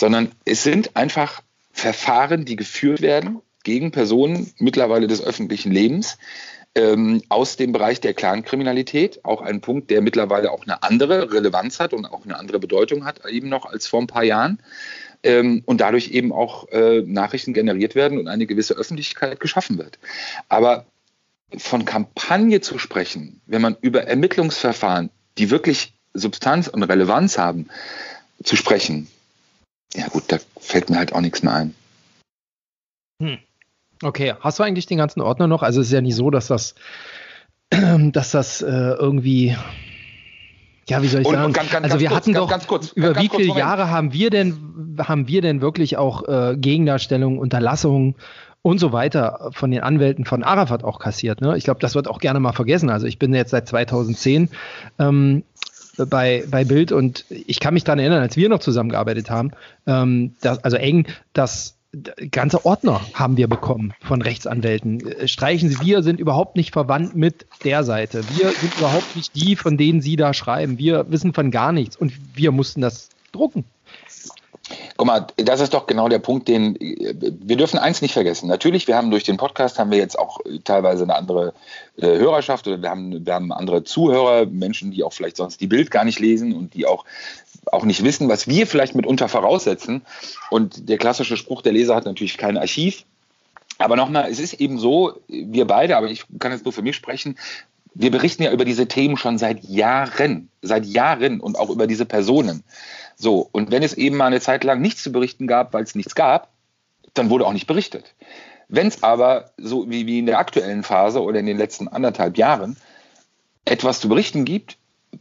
Sondern es sind einfach Verfahren, die geführt werden gegen Personen mittlerweile des öffentlichen Lebens, ähm, aus dem Bereich der Clankriminalität. Auch ein Punkt, der mittlerweile auch eine andere Relevanz hat und auch eine andere Bedeutung hat, eben noch als vor ein paar Jahren. Ähm, und dadurch eben auch äh, Nachrichten generiert werden und eine gewisse Öffentlichkeit geschaffen wird. Aber von Kampagne zu sprechen, wenn man über Ermittlungsverfahren, die wirklich Substanz und Relevanz haben, zu sprechen, ja gut, da fällt mir halt auch nichts mehr ein. Hm. Okay, hast du eigentlich den ganzen Ordner noch? Also es ist ja nicht so, dass das dass das äh, irgendwie ja, wie soll ich und, sagen? Und ganz, ganz, also wir kurz, hatten doch kurz, über wie viele Jahre haben wir denn haben wir denn wirklich auch äh, Gegendarstellungen, Unterlassungen und so weiter von den Anwälten von Arafat auch kassiert. Ne? Ich glaube, das wird auch gerne mal vergessen. Also ich bin jetzt seit 2010 ähm, bei, bei Bild und ich kann mich daran erinnern, als wir noch zusammengearbeitet haben, ähm, dass, also eng, dass ganze Ordner haben wir bekommen von Rechtsanwälten. Äh, streichen Sie, wir sind überhaupt nicht verwandt mit der Seite. Wir sind überhaupt nicht die, von denen Sie da schreiben. Wir wissen von gar nichts und wir mussten das drucken. Guck mal, das ist doch genau der Punkt, den wir dürfen eins nicht vergessen. Natürlich, wir haben durch den Podcast haben wir jetzt auch teilweise eine andere äh, Hörerschaft oder wir haben, wir haben andere Zuhörer, Menschen, die auch vielleicht sonst die Bild gar nicht lesen und die auch auch nicht wissen, was wir vielleicht mitunter voraussetzen. Und der klassische Spruch, der Leser hat natürlich kein Archiv. Aber nochmal, es ist eben so, wir beide, aber ich kann jetzt nur für mich sprechen, wir berichten ja über diese Themen schon seit Jahren, seit Jahren und auch über diese Personen. So, und wenn es eben mal eine Zeit lang nichts zu berichten gab, weil es nichts gab, dann wurde auch nicht berichtet. Wenn es aber, so wie, wie in der aktuellen Phase oder in den letzten anderthalb Jahren, etwas zu berichten gibt,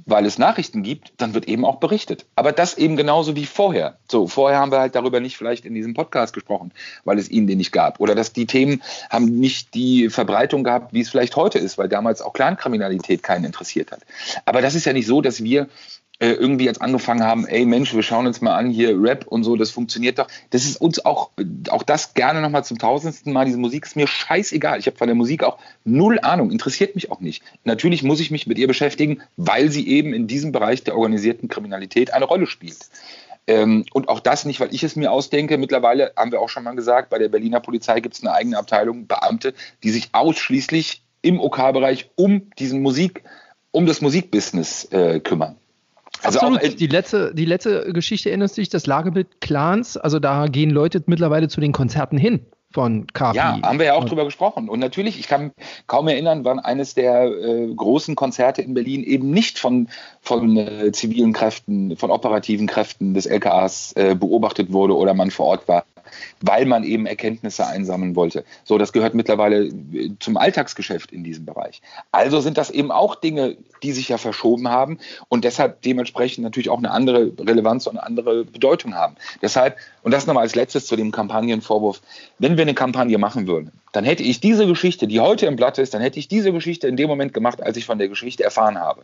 weil es Nachrichten gibt, dann wird eben auch berichtet. Aber das eben genauso wie vorher. So, vorher haben wir halt darüber nicht vielleicht in diesem Podcast gesprochen, weil es ihnen den nicht gab. Oder dass die Themen haben nicht die Verbreitung gehabt, wie es vielleicht heute ist, weil damals auch Clankriminalität keinen interessiert hat. Aber das ist ja nicht so, dass wir äh, irgendwie jetzt angefangen haben, ey Mensch, wir schauen uns mal an, hier Rap und so, das funktioniert doch. Das ist uns auch, auch das gerne nochmal zum tausendsten Mal. Diese Musik ist mir scheißegal. Ich habe von der Musik auch null Ahnung, interessiert mich auch nicht. Natürlich muss ich mich mit ihr beschäftigen, weil sie eben in diesem Bereich der organisierten Kriminalität eine Rolle spielt. Ähm, und auch das nicht, weil ich es mir ausdenke. Mittlerweile haben wir auch schon mal gesagt, bei der Berliner Polizei gibt es eine eigene Abteilung, Beamte, die sich ausschließlich im OK-Bereich um diesen Musik, um das Musikbusiness äh, kümmern. Also Absolut. Auch, die, letzte, die letzte Geschichte erinnerst du dich, das Lagebild Clans, also da gehen Leute mittlerweile zu den Konzerten hin von KPI. Ja, haben wir ja auch drüber gesprochen. Und natürlich, ich kann kaum erinnern, wann eines der äh, großen Konzerte in Berlin eben nicht von, von äh, zivilen Kräften, von operativen Kräften des LKAs äh, beobachtet wurde oder man vor Ort war weil man eben Erkenntnisse einsammeln wollte. So, das gehört mittlerweile äh, zum Alltagsgeschäft in diesem Bereich. Also sind das eben auch Dinge, die sich ja verschoben haben und deshalb dementsprechend natürlich auch eine andere Relevanz und eine andere Bedeutung haben. Deshalb, und das nochmal als letztes zu dem Kampagnenvorwurf, wenn wir eine Kampagne machen würden, dann hätte ich diese Geschichte, die heute im Blatt ist, dann hätte ich diese Geschichte in dem Moment gemacht, als ich von der Geschichte erfahren habe.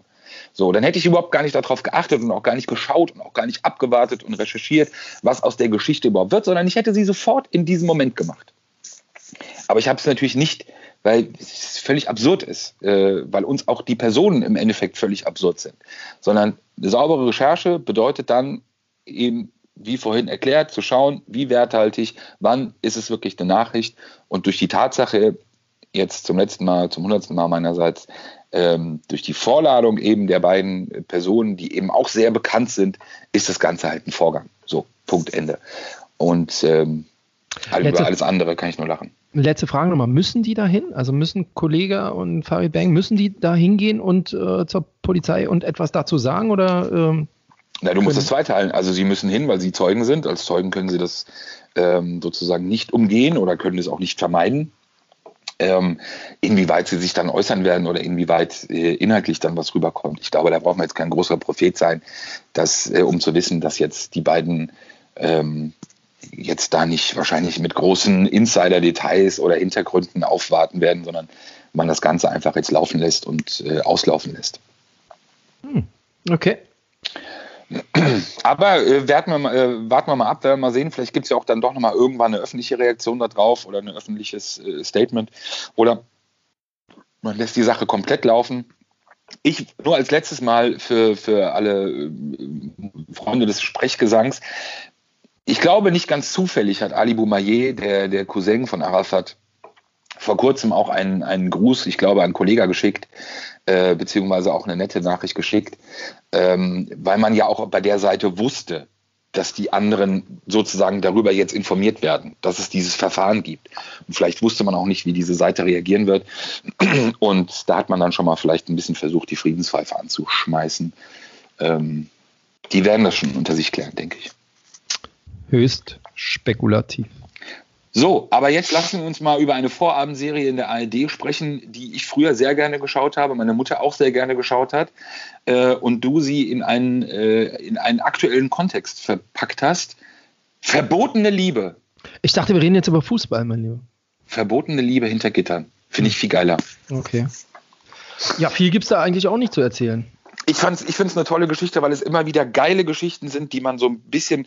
So, dann hätte ich überhaupt gar nicht darauf geachtet und auch gar nicht geschaut und auch gar nicht abgewartet und recherchiert, was aus der Geschichte überhaupt wird, sondern ich hätte sie sofort in diesem Moment gemacht. Aber ich habe es natürlich nicht, weil es völlig absurd ist, äh, weil uns auch die Personen im Endeffekt völlig absurd sind, sondern eine saubere Recherche bedeutet dann eben wie vorhin erklärt, zu schauen, wie werthaltig, wann ist es wirklich eine Nachricht und durch die Tatsache, jetzt zum letzten Mal, zum hundertsten Mal meinerseits, ähm, durch die Vorladung eben der beiden Personen, die eben auch sehr bekannt sind, ist das Ganze halt ein Vorgang. So, Punkt, Ende. Und ähm, halt über alles andere kann ich nur lachen. Letzte Frage nochmal, müssen die da hin? Also müssen Kollege und Farid Bang, müssen die da hingehen und äh, zur Polizei und etwas dazu sagen oder ähm, na, du musst es zweiteilen. Also sie müssen hin, weil sie Zeugen sind. Als Zeugen können sie das ähm, sozusagen nicht umgehen oder können es auch nicht vermeiden. Ähm, inwieweit sie sich dann äußern werden oder inwieweit äh, inhaltlich dann was rüberkommt. Ich glaube, da braucht man jetzt kein großer Prophet sein, dass, äh, um zu wissen, dass jetzt die beiden ähm, jetzt da nicht wahrscheinlich mit großen Insider-Details oder Hintergründen aufwarten werden, sondern man das Ganze einfach jetzt laufen lässt und äh, auslaufen lässt. Hm. Okay. Aber äh, warten, wir mal, äh, warten wir mal ab, werden wir mal sehen. Vielleicht gibt es ja auch dann doch nochmal irgendwann eine öffentliche Reaktion darauf oder ein öffentliches äh, Statement. Oder man lässt die Sache komplett laufen. Ich nur als letztes Mal für, für alle äh, Freunde des Sprechgesangs. Ich glaube, nicht ganz zufällig hat Ali Boumaier, der, der Cousin von Arafat, vor kurzem auch einen, einen Gruß, ich glaube, an einen Kollegen geschickt, äh, beziehungsweise auch eine nette Nachricht geschickt, ähm, weil man ja auch bei der Seite wusste, dass die anderen sozusagen darüber jetzt informiert werden, dass es dieses Verfahren gibt. Und vielleicht wusste man auch nicht, wie diese Seite reagieren wird. Und da hat man dann schon mal vielleicht ein bisschen versucht, die Friedenspfeife anzuschmeißen. Ähm, die werden das schon unter sich klären, denke ich. Höchst spekulativ. So, aber jetzt lassen wir uns mal über eine Vorabendserie in der ARD sprechen, die ich früher sehr gerne geschaut habe, meine Mutter auch sehr gerne geschaut hat äh, und du sie in einen, äh, in einen aktuellen Kontext verpackt hast. Verbotene Liebe. Ich dachte, wir reden jetzt über Fußball, mein Lieber. Verbotene Liebe hinter Gittern. Finde ich viel geiler. Okay. Ja, viel gibt es da eigentlich auch nicht zu erzählen. Ich, ich finde es eine tolle Geschichte, weil es immer wieder geile Geschichten sind, die man so ein bisschen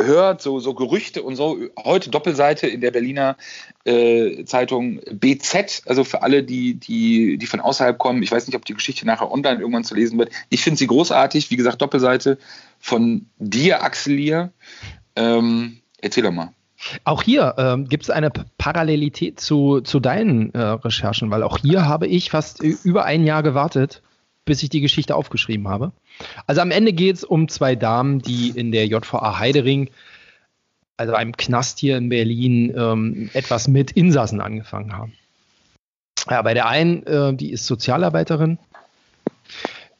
hört, so, so Gerüchte und so. Heute Doppelseite in der Berliner äh, Zeitung BZ, also für alle, die, die, die von außerhalb kommen. Ich weiß nicht, ob die Geschichte nachher online irgendwann zu lesen wird. Ich finde sie großartig. Wie gesagt, Doppelseite von dir, Axel Lier. Ähm, erzähl doch mal. Auch hier ähm, gibt es eine Parallelität zu, zu deinen äh, Recherchen, weil auch hier habe ich fast über ein Jahr gewartet, bis ich die Geschichte aufgeschrieben habe. Also am Ende geht es um zwei Damen, die in der JVA Heidering, also einem Knast hier in Berlin, ähm, etwas mit Insassen angefangen haben. Ja, bei der einen, äh, die ist Sozialarbeiterin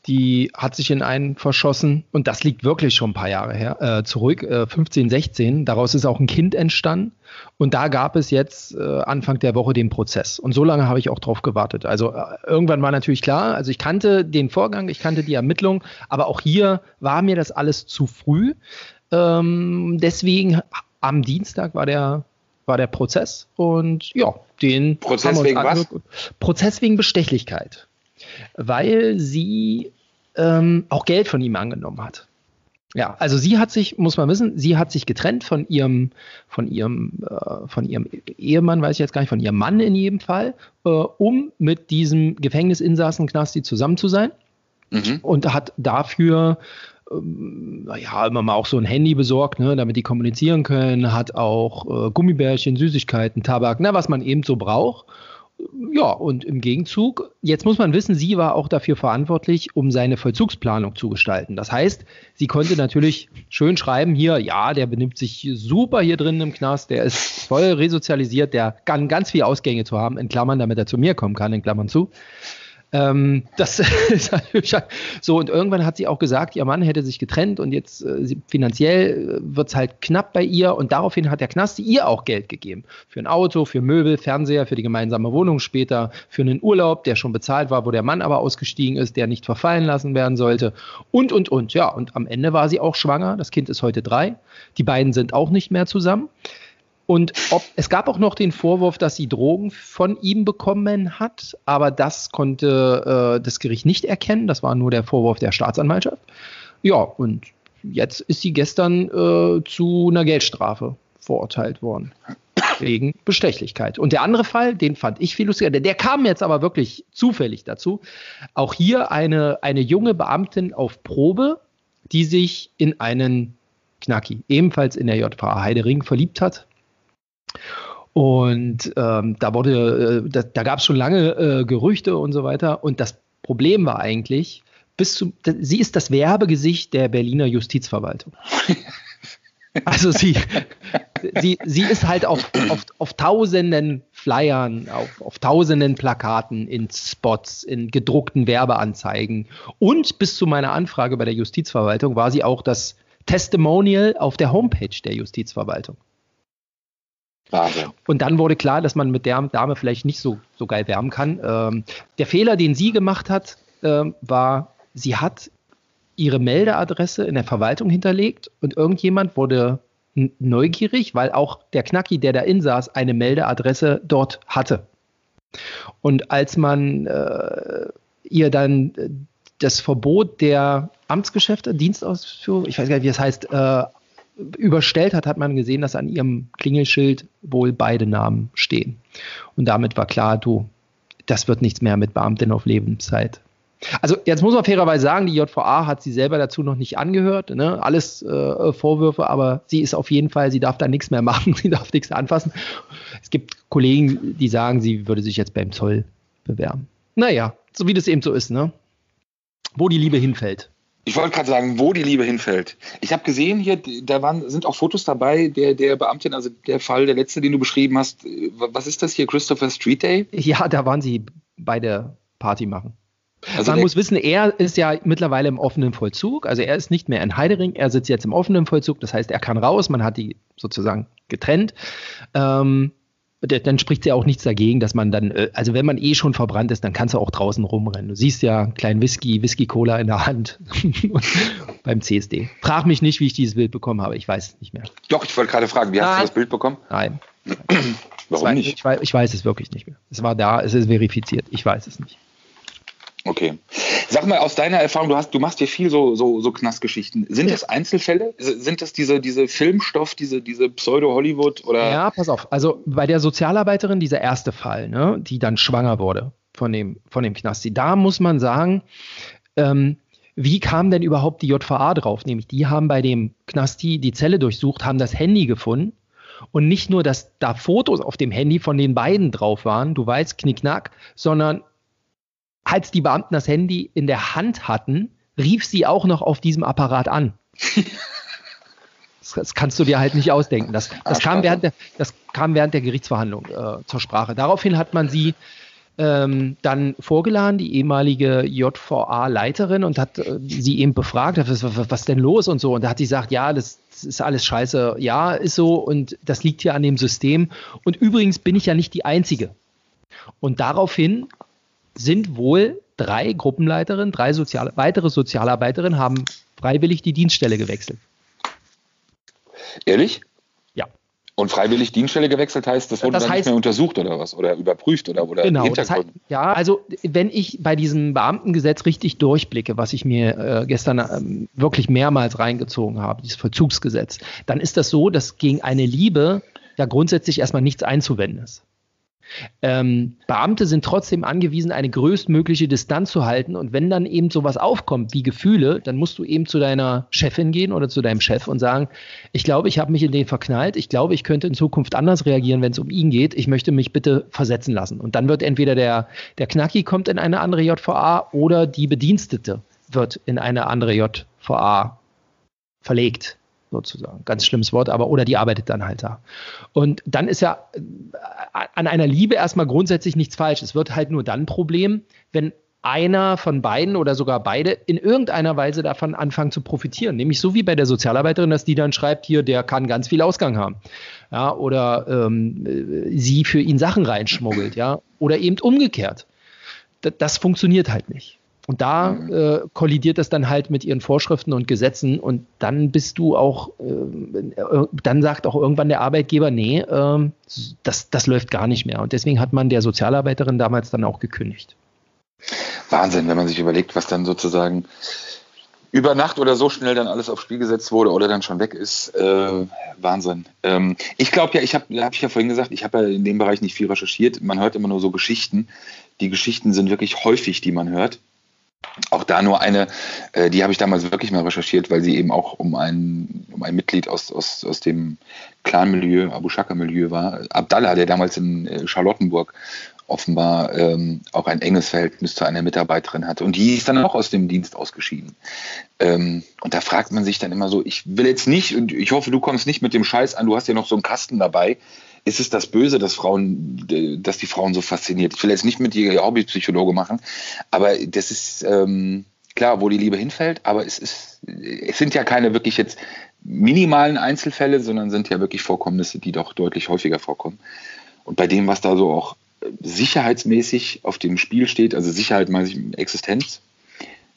die hat sich in einen verschossen und das liegt wirklich schon ein paar Jahre her, äh, zurück, äh, 15, 16. Daraus ist auch ein Kind entstanden und da gab es jetzt äh, Anfang der Woche den Prozess und so lange habe ich auch drauf gewartet. Also äh, irgendwann war natürlich klar, also ich kannte den Vorgang, ich kannte die Ermittlung, aber auch hier war mir das alles zu früh. Ähm, deswegen am Dienstag war der war der Prozess und ja, den Prozess wegen was? Prozess wegen Bestechlichkeit weil sie ähm, auch Geld von ihm angenommen hat. Ja, also sie hat sich, muss man wissen, sie hat sich getrennt von ihrem, von ihrem, äh, von ihrem Ehemann, weiß ich jetzt gar nicht, von ihrem Mann in jedem Fall, äh, um mit diesem Gefängnisinsassen Knasti zusammen zu sein. Mhm. Und hat dafür ähm, ja, immer mal auch so ein Handy besorgt, ne, damit die kommunizieren können, hat auch äh, Gummibärchen, Süßigkeiten, Tabak, na, was man eben so braucht ja, und im Gegenzug, jetzt muss man wissen, sie war auch dafür verantwortlich, um seine Vollzugsplanung zu gestalten. Das heißt, sie konnte natürlich schön schreiben hier, ja, der benimmt sich super hier drin im Knast, der ist voll resozialisiert, der kann ganz viele Ausgänge zu haben, in Klammern, damit er zu mir kommen kann, in Klammern zu. Ähm, das ist natürlich so. Und irgendwann hat sie auch gesagt, ihr Mann hätte sich getrennt und jetzt äh, finanziell äh, wird es halt knapp bei ihr. Und daraufhin hat der Knast ihr auch Geld gegeben. Für ein Auto, für Möbel, Fernseher, für die gemeinsame Wohnung später, für einen Urlaub, der schon bezahlt war, wo der Mann aber ausgestiegen ist, der nicht verfallen lassen werden sollte. Und, und, und. Ja, und am Ende war sie auch schwanger. Das Kind ist heute drei. Die beiden sind auch nicht mehr zusammen. Und ob, es gab auch noch den Vorwurf, dass sie Drogen von ihm bekommen hat, aber das konnte äh, das Gericht nicht erkennen. Das war nur der Vorwurf der Staatsanwaltschaft. Ja, und jetzt ist sie gestern äh, zu einer Geldstrafe verurteilt worden. Wegen Bestechlichkeit. Und der andere Fall, den fand ich viel lustiger. Der, der kam jetzt aber wirklich zufällig dazu. Auch hier eine, eine junge Beamtin auf Probe, die sich in einen Knacki, ebenfalls in der JVA Heidering, verliebt hat und ähm, da wurde, äh, da, da gab es schon lange äh, Gerüchte und so weiter. Und das Problem war eigentlich, bis zu, sie ist das Werbegesicht der Berliner Justizverwaltung. Also sie, sie, sie ist halt auf, auf, auf tausenden Flyern, auf, auf tausenden Plakaten, in Spots, in gedruckten Werbeanzeigen. Und bis zu meiner Anfrage bei der Justizverwaltung war sie auch das Testimonial auf der Homepage der Justizverwaltung. Wahnsinn. Und dann wurde klar, dass man mit der Dame vielleicht nicht so, so geil wärmen kann. Ähm, der Fehler, den sie gemacht hat, äh, war, sie hat ihre Meldeadresse in der Verwaltung hinterlegt und irgendjemand wurde neugierig, weil auch der Knacki, der da insaß, eine Meldeadresse dort hatte. Und als man äh, ihr dann äh, das Verbot der Amtsgeschäfte, Dienstausführung, ich weiß gar nicht, wie es das heißt, äh, überstellt hat, hat man gesehen, dass an ihrem Klingelschild wohl beide Namen stehen. Und damit war klar, du, das wird nichts mehr mit Beamtin auf Lebenszeit. Also jetzt muss man fairerweise sagen, die JVA hat sie selber dazu noch nicht angehört. Ne? Alles äh, Vorwürfe, aber sie ist auf jeden Fall, sie darf da nichts mehr machen, sie darf nichts anfassen. Es gibt Kollegen, die sagen, sie würde sich jetzt beim Zoll bewerben. Naja, so wie das eben so ist, ne? Wo die Liebe hinfällt. Ich wollte gerade sagen, wo die Liebe hinfällt. Ich habe gesehen hier, da waren, sind auch Fotos dabei der, der Beamtin, also der Fall, der letzte, den du beschrieben hast. Was ist das hier, Christopher Street Day? Ja, da waren sie bei der Party machen. Also Man muss wissen, er ist ja mittlerweile im offenen Vollzug. Also er ist nicht mehr in Heidering, er sitzt jetzt im offenen Vollzug. Das heißt, er kann raus. Man hat die sozusagen getrennt. Ähm, dann spricht ja auch nichts dagegen, dass man dann, äh, also wenn man eh schon verbrannt ist, dann kannst du auch draußen rumrennen. Du siehst ja einen kleinen Whisky, Whisky-Cola in der Hand beim CSD. Frag mich nicht, wie ich dieses Bild bekommen habe. Ich weiß es nicht mehr. Doch, ich wollte gerade fragen, wie Nein. hast du das Bild bekommen? Nein. Warum war, nicht? Ich weiß, ich weiß es wirklich nicht mehr. Es war da, es ist verifiziert. Ich weiß es nicht. Okay. Sag mal, aus deiner Erfahrung, du, hast, du machst ja viel so, so, so Knastgeschichten. Sind das Einzelfälle? Sind das diese, diese Filmstoff, diese, diese Pseudo-Hollywood? Ja, pass auf. Also bei der Sozialarbeiterin, dieser erste Fall, ne, die dann schwanger wurde von dem, von dem Knasti, da muss man sagen, ähm, wie kam denn überhaupt die JVA drauf? Nämlich, die haben bei dem Knasti die Zelle durchsucht, haben das Handy gefunden. Und nicht nur, dass da Fotos auf dem Handy von den beiden drauf waren, du weißt, knickknack, sondern als die Beamten das Handy in der Hand hatten, rief sie auch noch auf diesem Apparat an. Das, das kannst du dir halt nicht ausdenken. Das, das, kam, während der, das kam während der Gerichtsverhandlung äh, zur Sprache. Daraufhin hat man sie ähm, dann vorgeladen, die ehemalige JVA-Leiterin, und hat äh, sie eben befragt, was, was, was denn los und so. Und da hat sie gesagt, ja, das, das ist alles scheiße. Ja, ist so und das liegt hier an dem System. Und übrigens bin ich ja nicht die Einzige. Und daraufhin sind wohl drei Gruppenleiterinnen, drei Sozial weitere Sozialarbeiterinnen haben freiwillig die Dienststelle gewechselt. Ehrlich? Ja. Und freiwillig Dienststelle gewechselt heißt, das wurde das dann heißt, nicht mehr untersucht oder was? Oder überprüft oder, oder genau, das heißt, Ja, also wenn ich bei diesem Beamtengesetz richtig durchblicke, was ich mir äh, gestern ähm, wirklich mehrmals reingezogen habe, dieses Vollzugsgesetz, dann ist das so, dass gegen eine Liebe ja grundsätzlich erstmal nichts einzuwenden ist. Ähm, Beamte sind trotzdem angewiesen, eine größtmögliche Distanz zu halten. Und wenn dann eben sowas aufkommt wie Gefühle, dann musst du eben zu deiner Chefin gehen oder zu deinem Chef und sagen, ich glaube, ich habe mich in den verknallt. Ich glaube, ich könnte in Zukunft anders reagieren, wenn es um ihn geht. Ich möchte mich bitte versetzen lassen. Und dann wird entweder der, der Knacki kommt in eine andere JVA oder die Bedienstete wird in eine andere JVA verlegt sozusagen. Ganz schlimmes Wort, aber oder die arbeitet dann halt da. Und dann ist ja äh, an einer Liebe erstmal grundsätzlich nichts falsch. Es wird halt nur dann ein Problem, wenn einer von beiden oder sogar beide in irgendeiner Weise davon anfangen zu profitieren. Nämlich so wie bei der Sozialarbeiterin, dass die dann schreibt, hier, der kann ganz viel Ausgang haben. Ja, oder ähm, äh, sie für ihn Sachen reinschmuggelt, ja. Oder eben umgekehrt. das, das funktioniert halt nicht. Und da äh, kollidiert das dann halt mit ihren Vorschriften und Gesetzen und dann bist du auch, äh, dann sagt auch irgendwann der Arbeitgeber, nee, äh, das, das läuft gar nicht mehr. Und deswegen hat man der Sozialarbeiterin damals dann auch gekündigt. Wahnsinn, wenn man sich überlegt, was dann sozusagen über Nacht oder so schnell dann alles aufs Spiel gesetzt wurde oder dann schon weg ist. Äh, Wahnsinn. Ähm, ich glaube ja, ich habe hab ich ja vorhin gesagt, ich habe ja in dem Bereich nicht viel recherchiert. Man hört immer nur so Geschichten. Die Geschichten sind wirklich häufig, die man hört. Auch da nur eine, äh, die habe ich damals wirklich mal recherchiert, weil sie eben auch um ein, um ein Mitglied aus, aus, aus dem Clan-Milieu, Abu Shaka-Milieu war. Abdallah, der damals in äh, Charlottenburg offenbar ähm, auch ein enges Verhältnis zu einer Mitarbeiterin hatte. Und die ist dann auch aus dem Dienst ausgeschieden. Ähm, und da fragt man sich dann immer so, ich will jetzt nicht, und ich hoffe, du kommst nicht mit dem Scheiß an, du hast ja noch so einen Kasten dabei, ist es das Böse, dass Frauen, dass die Frauen so fasziniert? Ich will jetzt nicht mit dir Hobbypsychologe machen, aber das ist ähm, klar, wo die Liebe hinfällt, aber es ist, es sind ja keine wirklich jetzt minimalen Einzelfälle, sondern sind ja wirklich Vorkommnisse, die doch deutlich häufiger vorkommen. Und bei dem, was da so auch sicherheitsmäßig auf dem Spiel steht, also Sicherheit meine ich Existenz,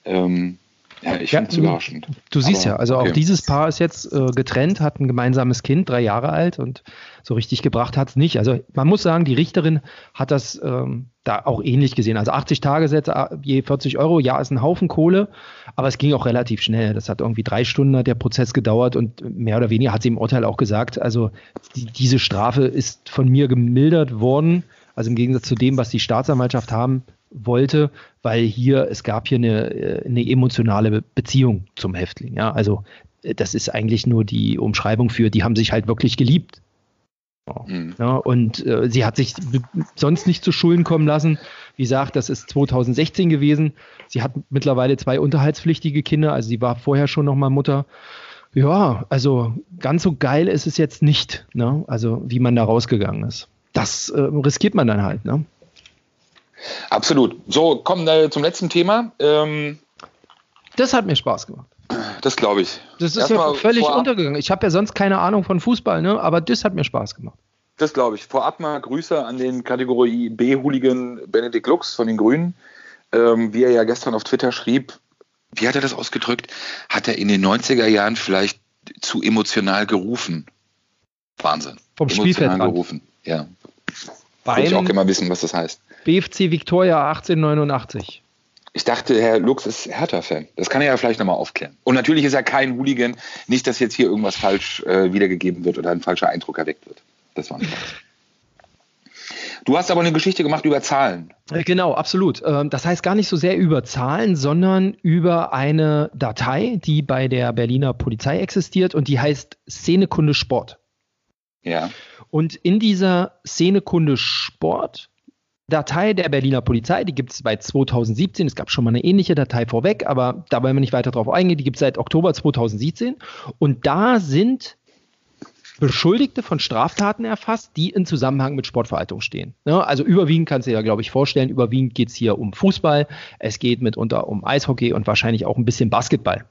ähm, ja, ich ja, finde es überraschend. Du siehst Aber, ja, also okay. auch dieses Paar ist jetzt äh, getrennt, hat ein gemeinsames Kind, drei Jahre alt und so richtig gebracht hat es nicht. Also man muss sagen, die Richterin hat das ähm, da auch ähnlich gesehen. Also 80 Tagessätze, je 40 Euro, ja, ist ein Haufen Kohle, aber es ging auch relativ schnell. Das hat irgendwie drei Stunden hat der Prozess gedauert und mehr oder weniger hat sie im Urteil auch gesagt, also die, diese Strafe ist von mir gemildert worden. Also im Gegensatz zu dem, was die Staatsanwaltschaft haben wollte, weil hier, es gab hier eine, äh, eine emotionale Beziehung zum Häftling. Ja, also äh, das ist eigentlich nur die Umschreibung für, die haben sich halt wirklich geliebt. Mhm. Ja, und äh, sie hat sich sonst nicht zu Schulden kommen lassen. Wie gesagt, das ist 2016 gewesen. Sie hat mittlerweile zwei unterhaltspflichtige Kinder, also sie war vorher schon noch mal Mutter. Ja, also ganz so geil ist es jetzt nicht, ne? also wie man da rausgegangen ist. Das äh, riskiert man dann halt. Ne? Absolut. So, kommen wir zum letzten Thema. Ähm, das hat mir Spaß gemacht. das glaube ich. Das ist mir völlig untergegangen. Ich habe ja sonst keine Ahnung von Fußball, ne? aber das hat mir Spaß gemacht. Das glaube ich. Vorab mal Grüße an den Kategorie B-Hooligan Benedikt Lux von den Grünen. Ähm, wie er ja gestern auf Twitter schrieb, wie hat er das ausgedrückt? Hat er in den 90er Jahren vielleicht zu emotional gerufen? Wahnsinn. Vom Spielfeld gerufen, ja. Wollte ich auch immer wissen, was das heißt. BFC Victoria 1889. Ich dachte, Herr Lux ist Hertha-Fan. Das kann er ja vielleicht nochmal aufklären. Und natürlich ist er kein Hooligan. Nicht, dass jetzt hier irgendwas falsch äh, wiedergegeben wird oder ein falscher Eindruck erweckt wird. Das war ein Spaß. Du hast aber eine Geschichte gemacht über Zahlen. Äh, genau, absolut. Ähm, das heißt gar nicht so sehr über Zahlen, sondern über eine Datei, die bei der Berliner Polizei existiert und die heißt Szenekunde Sport. Ja. Und in dieser Szenekunde Sport Datei der Berliner Polizei, die gibt es seit 2017. Es gab schon mal eine ähnliche Datei vorweg, aber da wollen wir nicht weiter drauf eingehen. Die gibt es seit Oktober 2017. Und da sind Beschuldigte von Straftaten erfasst, die in Zusammenhang mit Sportverhaltung stehen. Ja, also überwiegend kannst du dir ja, glaube ich, vorstellen, überwiegend geht es hier um Fußball, es geht mitunter um Eishockey und wahrscheinlich auch ein bisschen Basketball.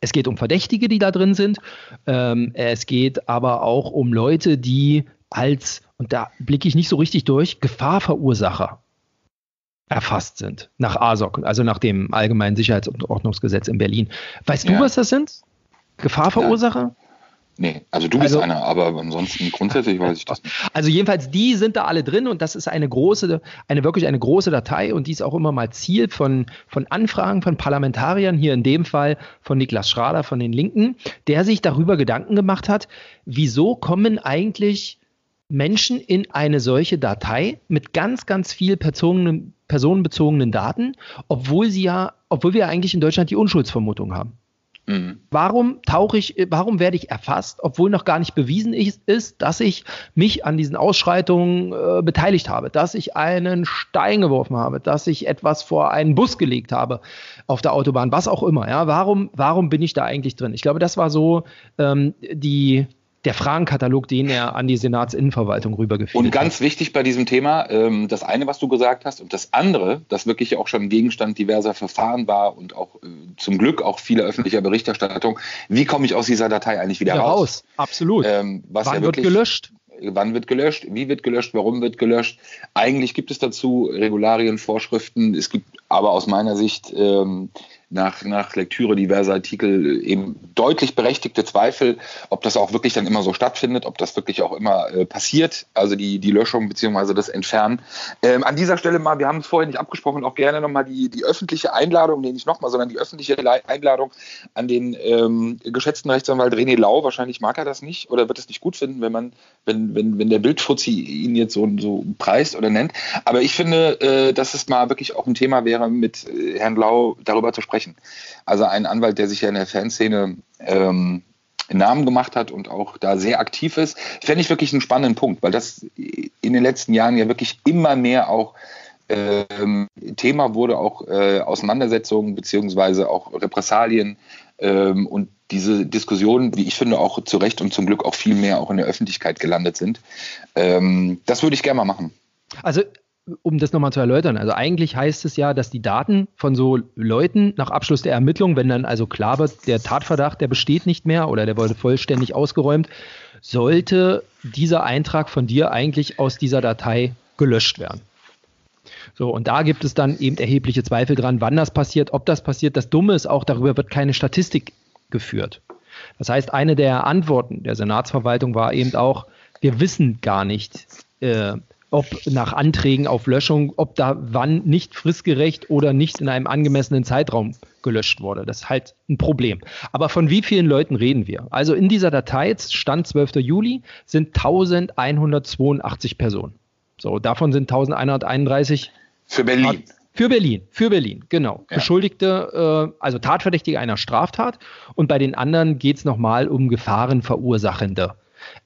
Es geht um Verdächtige, die da drin sind. Ähm, es geht aber auch um Leute, die als und da blicke ich nicht so richtig durch, Gefahrverursacher erfasst sind nach ASOC, also nach dem Allgemeinen Sicherheits- und Ordnungsgesetz in Berlin. Weißt ja. du, was das sind? Gefahrverursacher? Ja. Nee, also du bist also, einer, aber ansonsten grundsätzlich weiß ich das nicht. Also jedenfalls, die sind da alle drin und das ist eine große, eine wirklich eine große Datei und die ist auch immer mal Ziel von, von Anfragen von Parlamentariern, hier in dem Fall von Niklas Schrader von den Linken, der sich darüber Gedanken gemacht hat, wieso kommen eigentlich Menschen in eine solche Datei mit ganz, ganz viel personenbezogenen Daten, obwohl sie ja, obwohl wir eigentlich in Deutschland die Unschuldsvermutung haben. Mhm. Warum tauche ich, warum werde ich erfasst, obwohl noch gar nicht bewiesen ist, dass ich mich an diesen Ausschreitungen äh, beteiligt habe, dass ich einen Stein geworfen habe, dass ich etwas vor einen Bus gelegt habe auf der Autobahn, was auch immer. Ja, warum, warum bin ich da eigentlich drin? Ich glaube, das war so ähm, die, der Fragenkatalog, den er an die Senatsinnenverwaltung rübergeführt hat. Und ganz wichtig bei diesem Thema, ähm, das eine, was du gesagt hast, und das andere, das wirklich auch schon Gegenstand diverser Verfahren war und auch äh, zum Glück auch vieler öffentlicher Berichterstattung, wie komme ich aus dieser Datei eigentlich wieder, wieder raus? raus? Absolut. Ähm, Wann ja wirklich, wird gelöscht? Wann wird gelöscht? Wie wird gelöscht? Warum wird gelöscht? Eigentlich gibt es dazu Regularien, Vorschriften. Es gibt aber aus meiner Sicht ähm, nach, nach Lektüre diverser Artikel eben deutlich berechtigte Zweifel, ob das auch wirklich dann immer so stattfindet, ob das wirklich auch immer äh, passiert, also die, die Löschung bzw. das Entfernen. Ähm, an dieser Stelle mal, wir haben es vorher nicht abgesprochen, auch gerne nochmal die, die öffentliche Einladung, nee, nicht nochmal, sondern die öffentliche Einladung an den ähm, geschätzten Rechtsanwalt René Lau. Wahrscheinlich mag er das nicht oder wird es nicht gut finden, wenn man, wenn, wenn, wenn der Bildfuzzi ihn jetzt so, so preist oder nennt. Aber ich finde, äh, dass es mal wirklich auch ein Thema wäre, mit äh, Herrn Lau darüber zu sprechen sprechen. Also ein Anwalt, der sich ja in der Fanszene ähm, Namen gemacht hat und auch da sehr aktiv ist, fände ich wirklich einen spannenden Punkt, weil das in den letzten Jahren ja wirklich immer mehr auch ähm, Thema wurde, auch äh, Auseinandersetzungen beziehungsweise auch Repressalien ähm, und diese Diskussionen, wie ich finde, auch zu Recht und zum Glück auch viel mehr auch in der Öffentlichkeit gelandet sind. Ähm, das würde ich gerne mal machen. Also um das nochmal zu erläutern, also eigentlich heißt es ja, dass die Daten von so Leuten nach Abschluss der Ermittlung, wenn dann also klar wird, der Tatverdacht, der besteht nicht mehr oder der wurde vollständig ausgeräumt, sollte dieser Eintrag von dir eigentlich aus dieser Datei gelöscht werden. So, und da gibt es dann eben erhebliche Zweifel dran, wann das passiert, ob das passiert. Das Dumme ist auch, darüber wird keine Statistik geführt. Das heißt, eine der Antworten der Senatsverwaltung war eben auch, wir wissen gar nicht, äh, ob nach Anträgen auf Löschung, ob da wann nicht fristgerecht oder nicht in einem angemessenen Zeitraum gelöscht wurde. Das ist halt ein Problem. Aber von wie vielen Leuten reden wir? Also in dieser Datei, Stand 12. Juli, sind 1182 Personen. So, davon sind 1131 für Berlin. Für Berlin, für Berlin, genau. Ja. Beschuldigte, äh, also Tatverdächtige einer Straftat. Und bei den anderen geht es nochmal um Gefahrenverursachende.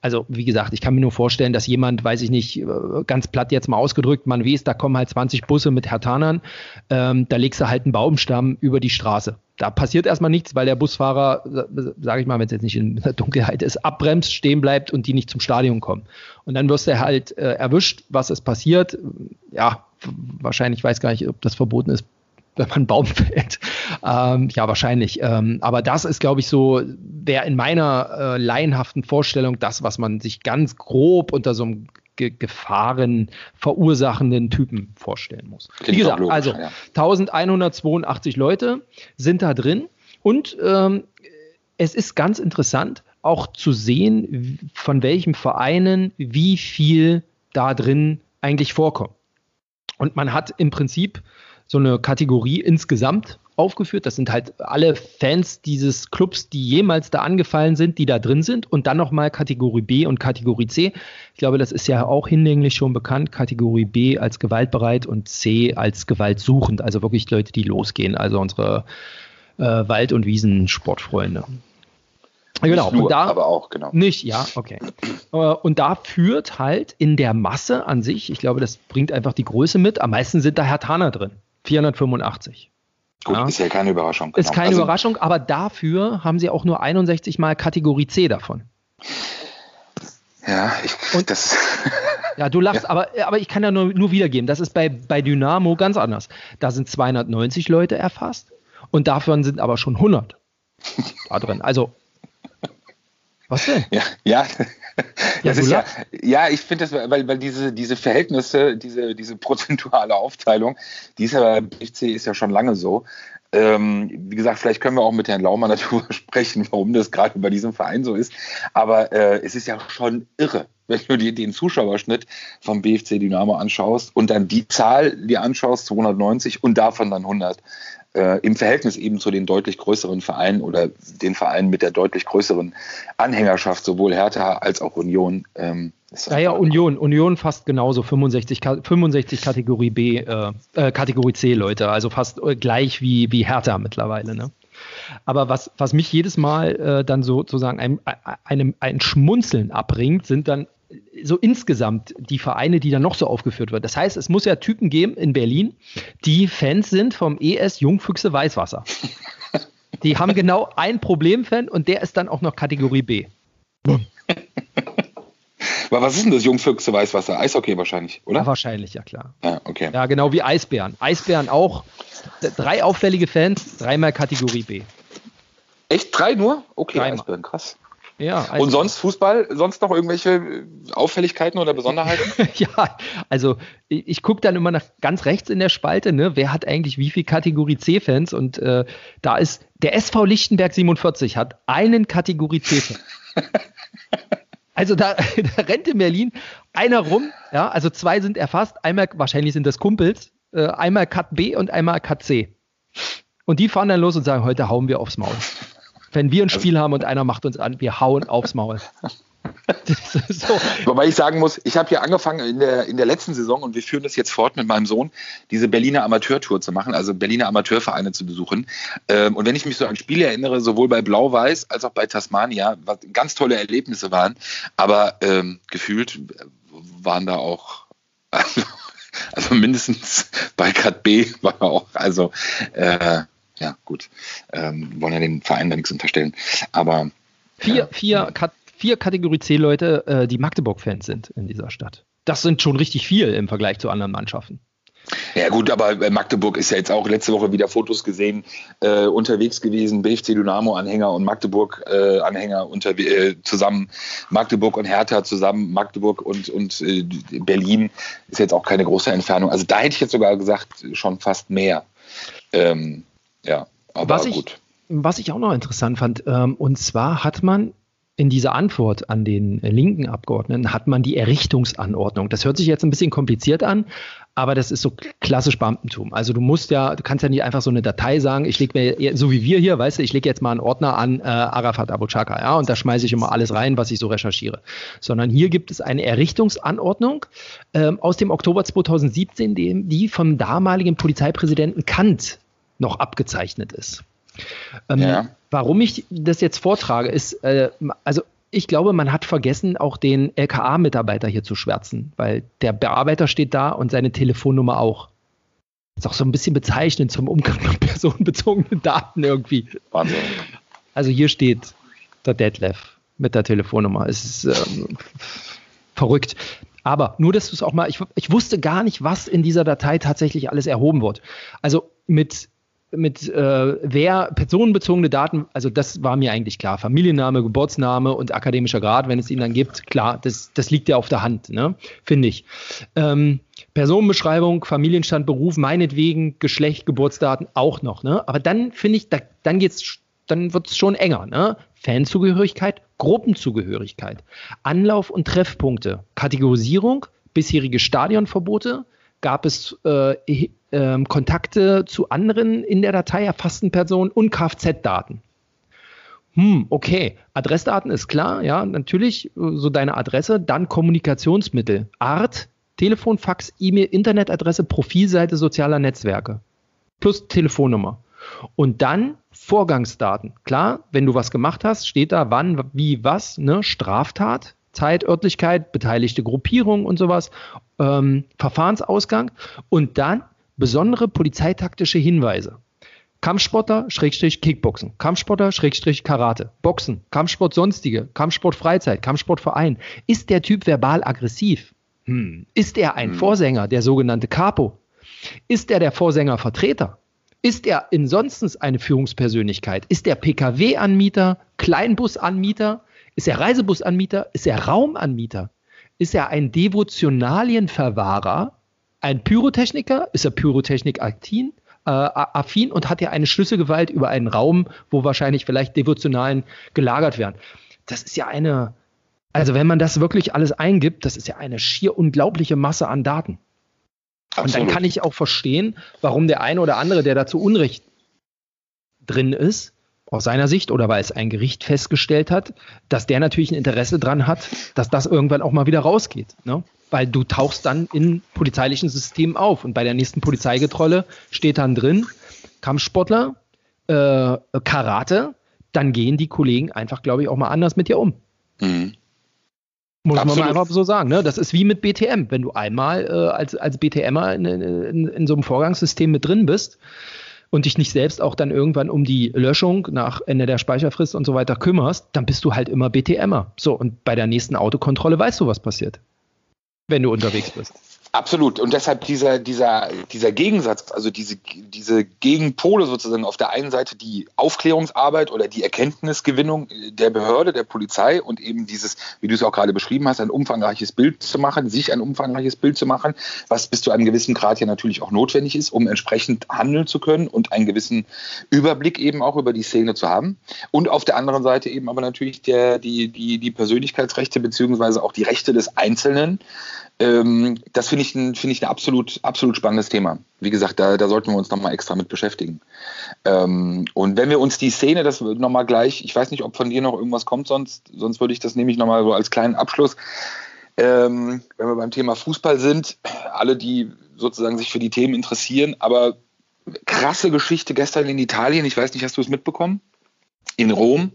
Also wie gesagt, ich kann mir nur vorstellen, dass jemand, weiß ich nicht, äh, ganz platt jetzt mal ausgedrückt, man weiß, da kommen halt 20 Busse mit Hertanern, ähm, da legst du halt einen Baumstamm über die Straße. Da passiert erstmal nichts, weil der Busfahrer, sage ich mal, wenn es jetzt nicht in der Dunkelheit ist, abbremst, stehen bleibt und die nicht zum Stadion kommen. Und dann wirst du halt äh, erwischt, was ist passiert. Ja, wahrscheinlich weiß gar nicht, ob das verboten ist, wenn man einen Baum fällt. Ähm, ja, wahrscheinlich. Ähm, aber das ist, glaube ich, so, wäre in meiner äh, laienhaften Vorstellung das, was man sich ganz grob unter so einem Ge Gefahren verursachenden Typen vorstellen muss. Klingt Wie gesagt, logisch, also ja. 1182 Leute sind da drin und ähm, es ist ganz interessant auch zu sehen, von welchen Vereinen wie viel da drin eigentlich vorkommt. Und man hat im Prinzip so eine Kategorie insgesamt aufgeführt. Das sind halt alle Fans dieses Clubs, die jemals da angefallen sind, die da drin sind. Und dann nochmal Kategorie B und Kategorie C. Ich glaube, das ist ja auch hinlänglich schon bekannt. Kategorie B als gewaltbereit und C als gewaltsuchend. Also wirklich Leute, die losgehen. Also unsere äh, Wald- und Wiesensportfreunde. Genau, nur, und da, aber auch, genau. Nicht, ja, okay. Äh, und da führt halt in der Masse an sich, ich glaube, das bringt einfach die Größe mit, am meisten sind da Herr Hertaner drin. 485. Gut, ja. ist ja keine Überraschung. Genau. Ist keine also, Überraschung, aber dafür haben sie auch nur 61 Mal Kategorie C davon. Ja, ich, und, das. Ja, du lachst, ja. Aber, aber ich kann ja nur, nur wiedergeben. Das ist bei, bei Dynamo ganz anders. Da sind 290 Leute erfasst und davon sind aber schon 100 da drin. Also was denn? Ja, ja. Ja, ja, ja, ich finde das, weil, weil diese, diese Verhältnisse, diese, diese prozentuale Aufteilung, die ist ja beim BFC ist ja schon lange so. Ähm, wie gesagt, vielleicht können wir auch mit Herrn Laumann darüber sprechen, warum das gerade bei diesem Verein so ist. Aber äh, es ist ja schon irre, wenn du dir den Zuschauerschnitt vom BFC Dynamo anschaust und dann die Zahl dir anschaust, 290 und davon dann 100 äh, im Verhältnis eben zu den deutlich größeren Vereinen oder den Vereinen mit der deutlich größeren Anhängerschaft, sowohl Hertha als auch Union. Ähm, ja, ja, Union, Union fast genauso, 65, 65 Kategorie B, äh, äh, Kategorie C, Leute, also fast äh, gleich wie, wie Hertha mittlerweile, ne? Aber was, was mich jedes Mal äh, dann sozusagen ein, einem, ein Schmunzeln abbringt, sind dann so insgesamt die Vereine, die dann noch so aufgeführt werden. Das heißt, es muss ja Typen geben in Berlin, die Fans sind vom ES Jungfüchse Weißwasser. Die haben genau ein Problemfan und der ist dann auch noch Kategorie B. Aber was ist denn das Jungfüchse Weißwasser? Eishockey wahrscheinlich, oder? Ja, wahrscheinlich, ja klar. Ja, okay. Ja, genau wie Eisbären. Eisbären auch. Drei auffällige Fans, dreimal Kategorie B. Echt? Drei nur? Okay, Dreimal. Eisbären, krass. Ja, also und sonst Fußball, sonst noch irgendwelche Auffälligkeiten oder Besonderheiten? ja, also ich, ich gucke dann immer nach ganz rechts in der Spalte, ne, wer hat eigentlich wie viel Kategorie C-Fans und äh, da ist der SV Lichtenberg 47 hat einen Kategorie C-Fan. Also da, da, rennt in Berlin einer rum, ja, also zwei sind erfasst, einmal, wahrscheinlich sind das Kumpels, äh, einmal Cut B und einmal Cut C. Und die fahren dann los und sagen, heute hauen wir aufs Maul. Wenn wir ein also Spiel haben und einer macht uns an, wir hauen aufs Maul. so. Wobei ich sagen muss, ich habe hier angefangen in der, in der letzten Saison und wir führen das jetzt fort mit meinem Sohn, diese Berliner Amateurtour zu machen, also Berliner Amateurvereine zu besuchen. Ähm, und wenn ich mich so an Spiele erinnere, sowohl bei Blau-Weiß als auch bei Tasmania, was ganz tolle Erlebnisse waren, aber ähm, gefühlt waren da auch, also, also mindestens bei Kat B war auch, also äh, ja, gut. Ähm, wollen ja den Verein da nichts unterstellen. Aber. Vier, äh, vier, Kat vier Kategorie C-Leute, äh, die Magdeburg-Fans sind in dieser Stadt. Das sind schon richtig viel im Vergleich zu anderen Mannschaften. Ja gut, aber äh, Magdeburg ist ja jetzt auch letzte Woche wieder Fotos gesehen, äh, unterwegs gewesen, BFC Dynamo-Anhänger und Magdeburg-Anhänger äh, zusammen, Magdeburg und Hertha zusammen, Magdeburg und, und äh, Berlin ist jetzt auch keine große Entfernung. Also da hätte ich jetzt sogar gesagt, schon fast mehr. Ähm, ja, aber was gut. Ich, was ich auch noch interessant fand, ähm, und zwar hat man in dieser Antwort an den linken Abgeordneten hat man die Errichtungsanordnung. Das hört sich jetzt ein bisschen kompliziert an, aber das ist so klassisch Beamtentum. Also du musst ja, du kannst ja nicht einfach so eine Datei sagen, ich lege mir, so wie wir hier, weißt du, ich lege jetzt mal einen Ordner an äh, Arafat Abu Chaka, ja, und da schmeiße ich immer alles rein, was ich so recherchiere. Sondern hier gibt es eine Errichtungsanordnung ähm, aus dem Oktober 2017, die, die vom damaligen Polizeipräsidenten Kant noch abgezeichnet ist. Ähm, ja. Warum ich das jetzt vortrage, ist, äh, also ich glaube, man hat vergessen, auch den LKA-Mitarbeiter hier zu schwärzen, weil der Bearbeiter steht da und seine Telefonnummer auch. Ist auch so ein bisschen bezeichnend zum Umgang mit personenbezogenen Daten irgendwie. Wahnsinn. Also hier steht der Detlef mit der Telefonnummer. Es ist ähm, verrückt. Aber nur, dass du es auch mal, ich, ich wusste gar nicht, was in dieser Datei tatsächlich alles erhoben wird. Also mit mit äh, wer personenbezogene Daten, also das war mir eigentlich klar. Familienname, Geburtsname und akademischer Grad, wenn es ihn dann gibt, klar, das, das liegt ja auf der Hand, ne? finde ich. Ähm, Personenbeschreibung, Familienstand, Beruf, meinetwegen, Geschlecht, Geburtsdaten auch noch. Ne? Aber dann finde ich, da, dann geht's, dann wird es schon enger. Ne? Fanzugehörigkeit, Gruppenzugehörigkeit, Anlauf- und Treffpunkte, Kategorisierung, bisherige Stadionverbote, gab es äh, äh, Kontakte zu anderen in der Datei erfassten Personen und Kfz-Daten. Hm, okay. Adressdaten ist klar, ja, natürlich, so deine Adresse, dann Kommunikationsmittel, Art, Telefon, Fax, E-Mail, Internetadresse, Profilseite sozialer Netzwerke plus Telefonnummer. Und dann Vorgangsdaten. Klar, wenn du was gemacht hast, steht da wann, wie, was, ne? Straftat, Zeit, Örtlichkeit, beteiligte Gruppierung und sowas, ähm, Verfahrensausgang und dann besondere polizeitaktische Hinweise. Kampfsportler, Schrägstrich Kickboxen, Kampfsportler, Schrägstrich Karate, Boxen, Kampfsport sonstige, Kampfsport Freizeit, Kampfsportverein. Ist der Typ verbal aggressiv? Hm. Ist er ein hm. Vorsänger, der sogenannte Capo? Ist er der Vorsänger Vertreter? Ist er ansonsten eine Führungspersönlichkeit? Ist er Pkw-Anmieter, Kleinbusanmieter? Ist er Reisebusanmieter? Ist er Raumanmieter? Ist er ein Devotionalienverwahrer? Ein Pyrotechniker? Ist er Pyrotechnik-affin? Äh, affin und hat ja eine Schlüsselgewalt über einen Raum, wo wahrscheinlich vielleicht Devotionalien gelagert werden. Das ist ja eine, also wenn man das wirklich alles eingibt, das ist ja eine schier unglaubliche Masse an Daten. Absolut. Und dann kann ich auch verstehen, warum der eine oder andere, der dazu Unrecht drin ist, aus seiner Sicht oder weil es ein Gericht festgestellt hat, dass der natürlich ein Interesse dran hat, dass das irgendwann auch mal wieder rausgeht. Ne? Weil du tauchst dann in polizeilichen Systemen auf und bei der nächsten Polizeigetrolle steht dann drin, Kampfsportler, äh, Karate, dann gehen die Kollegen einfach, glaube ich, auch mal anders mit dir um. Mhm. Muss Absolut. man mal einfach so sagen. Ne? Das ist wie mit BTM. Wenn du einmal äh, als, als BTMer in, in, in so einem Vorgangssystem mit drin bist, und dich nicht selbst auch dann irgendwann um die Löschung nach Ende der Speicherfrist und so weiter kümmerst, dann bist du halt immer BTMer. So, und bei der nächsten Autokontrolle weißt du, was passiert, wenn du unterwegs bist. Absolut. Und deshalb dieser, dieser, dieser Gegensatz, also diese, diese Gegenpole sozusagen auf der einen Seite die Aufklärungsarbeit oder die Erkenntnisgewinnung der Behörde, der Polizei und eben dieses, wie du es auch gerade beschrieben hast, ein umfangreiches Bild zu machen, sich ein umfangreiches Bild zu machen, was bis zu einem gewissen Grad ja natürlich auch notwendig ist, um entsprechend handeln zu können und einen gewissen Überblick eben auch über die Szene zu haben. Und auf der anderen Seite eben aber natürlich der, die, die, die Persönlichkeitsrechte beziehungsweise auch die Rechte des Einzelnen, ähm, das finde ich ein, find ich ein absolut, absolut spannendes Thema. Wie gesagt, da, da sollten wir uns nochmal extra mit beschäftigen. Ähm, und wenn wir uns die Szene, das nochmal gleich, ich weiß nicht, ob von dir noch irgendwas kommt, sonst, sonst würde ich das nämlich nochmal so als kleinen Abschluss. Ähm, wenn wir beim Thema Fußball sind, alle, die sozusagen sich für die Themen interessieren, aber krasse Geschichte gestern in Italien, ich weiß nicht, hast du es mitbekommen? in Rom.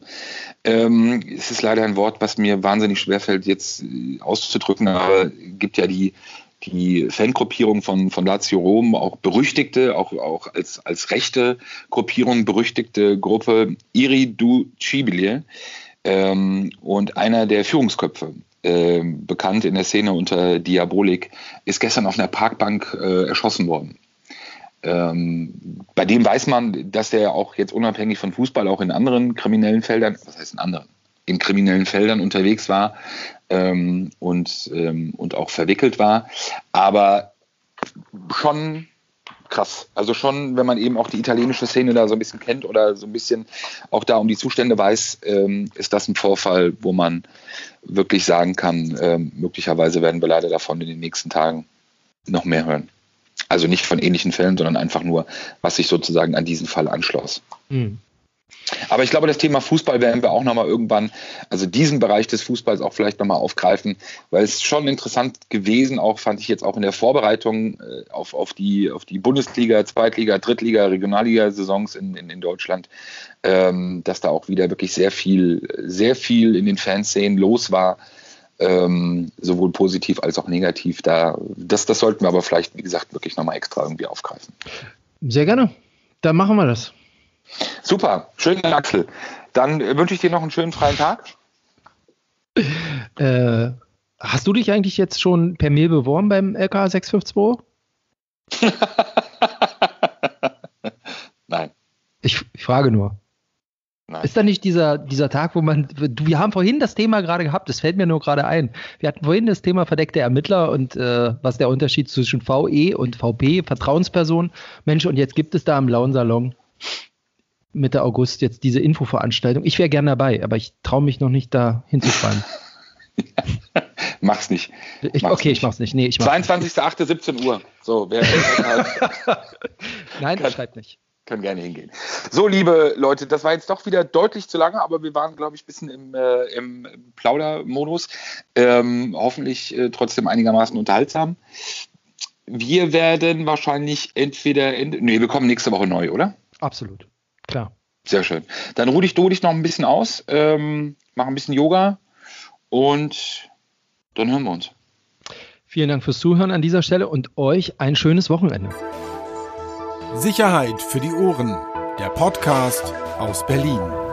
Ähm, es ist leider ein Wort, was mir wahnsinnig schwerfällt, jetzt äh, auszudrücken, aber gibt ja die, die Fangruppierung von, von Lazio Rom, auch berüchtigte, auch, auch als, als rechte Gruppierung berüchtigte Gruppe Iri du Cibile ähm, und einer der Führungsköpfe, äh, bekannt in der Szene unter Diabolik, ist gestern auf einer Parkbank äh, erschossen worden. Ähm, bei dem weiß man, dass der auch jetzt unabhängig von Fußball auch in anderen kriminellen Feldern, was heißt in anderen, in kriminellen Feldern unterwegs war ähm, und, ähm, und auch verwickelt war. Aber schon krass. Also schon, wenn man eben auch die italienische Szene da so ein bisschen kennt oder so ein bisschen auch da um die Zustände weiß, ähm, ist das ein Vorfall, wo man wirklich sagen kann, ähm, möglicherweise werden wir leider davon in den nächsten Tagen noch mehr hören. Also nicht von ähnlichen Fällen, sondern einfach nur, was sich sozusagen an diesen Fall anschloss. Mhm. Aber ich glaube, das Thema Fußball werden wir auch nochmal irgendwann, also diesen Bereich des Fußballs auch vielleicht nochmal aufgreifen, weil es schon interessant gewesen, auch fand ich jetzt auch in der Vorbereitung äh, auf, auf, die, auf die Bundesliga, Zweitliga, Drittliga, Regionalliga-Saisons in, in, in Deutschland, ähm, dass da auch wieder wirklich sehr viel, sehr viel in den Fanszenen los war ähm, sowohl positiv als auch negativ. Da, das, das sollten wir aber vielleicht, wie gesagt, wirklich nochmal extra irgendwie aufgreifen. Sehr gerne. Dann machen wir das. Super, schön, Axel. Dann wünsche ich dir noch einen schönen freien Tag. Äh, hast du dich eigentlich jetzt schon per Mail beworben beim LK 652? frage nur. Nein. Ist da nicht dieser, dieser Tag, wo man, wir haben vorhin das Thema gerade gehabt, das fällt mir nur gerade ein. Wir hatten vorhin das Thema verdeckte Ermittler und äh, was der Unterschied zwischen VE und VP, Vertrauensperson. Mensch, und jetzt gibt es da im blauen Salon Mitte August jetzt diese Infoveranstaltung. Ich wäre gerne dabei, aber ich traue mich noch nicht da hinzufahren. mach's nicht. Ich, mach's okay, nicht. ich mach's nicht. Nee, ich 22.08. 17 Uhr. So, wer Nein, kann, schreibt nicht. Können gerne hingehen. So, liebe Leute, das war jetzt doch wieder deutlich zu lange, aber wir waren, glaube ich, ein bisschen im, äh, im Plaudermodus. Ähm, hoffentlich äh, trotzdem einigermaßen unterhaltsam. Wir werden wahrscheinlich entweder, in, nee, wir kommen nächste Woche neu, oder? Absolut. Klar. Sehr schön. Dann ruh dich, du dich noch ein bisschen aus, ähm, mach ein bisschen Yoga und dann hören wir uns. Vielen Dank fürs Zuhören an dieser Stelle und euch ein schönes Wochenende. Sicherheit für die Ohren. Der Podcast aus Berlin.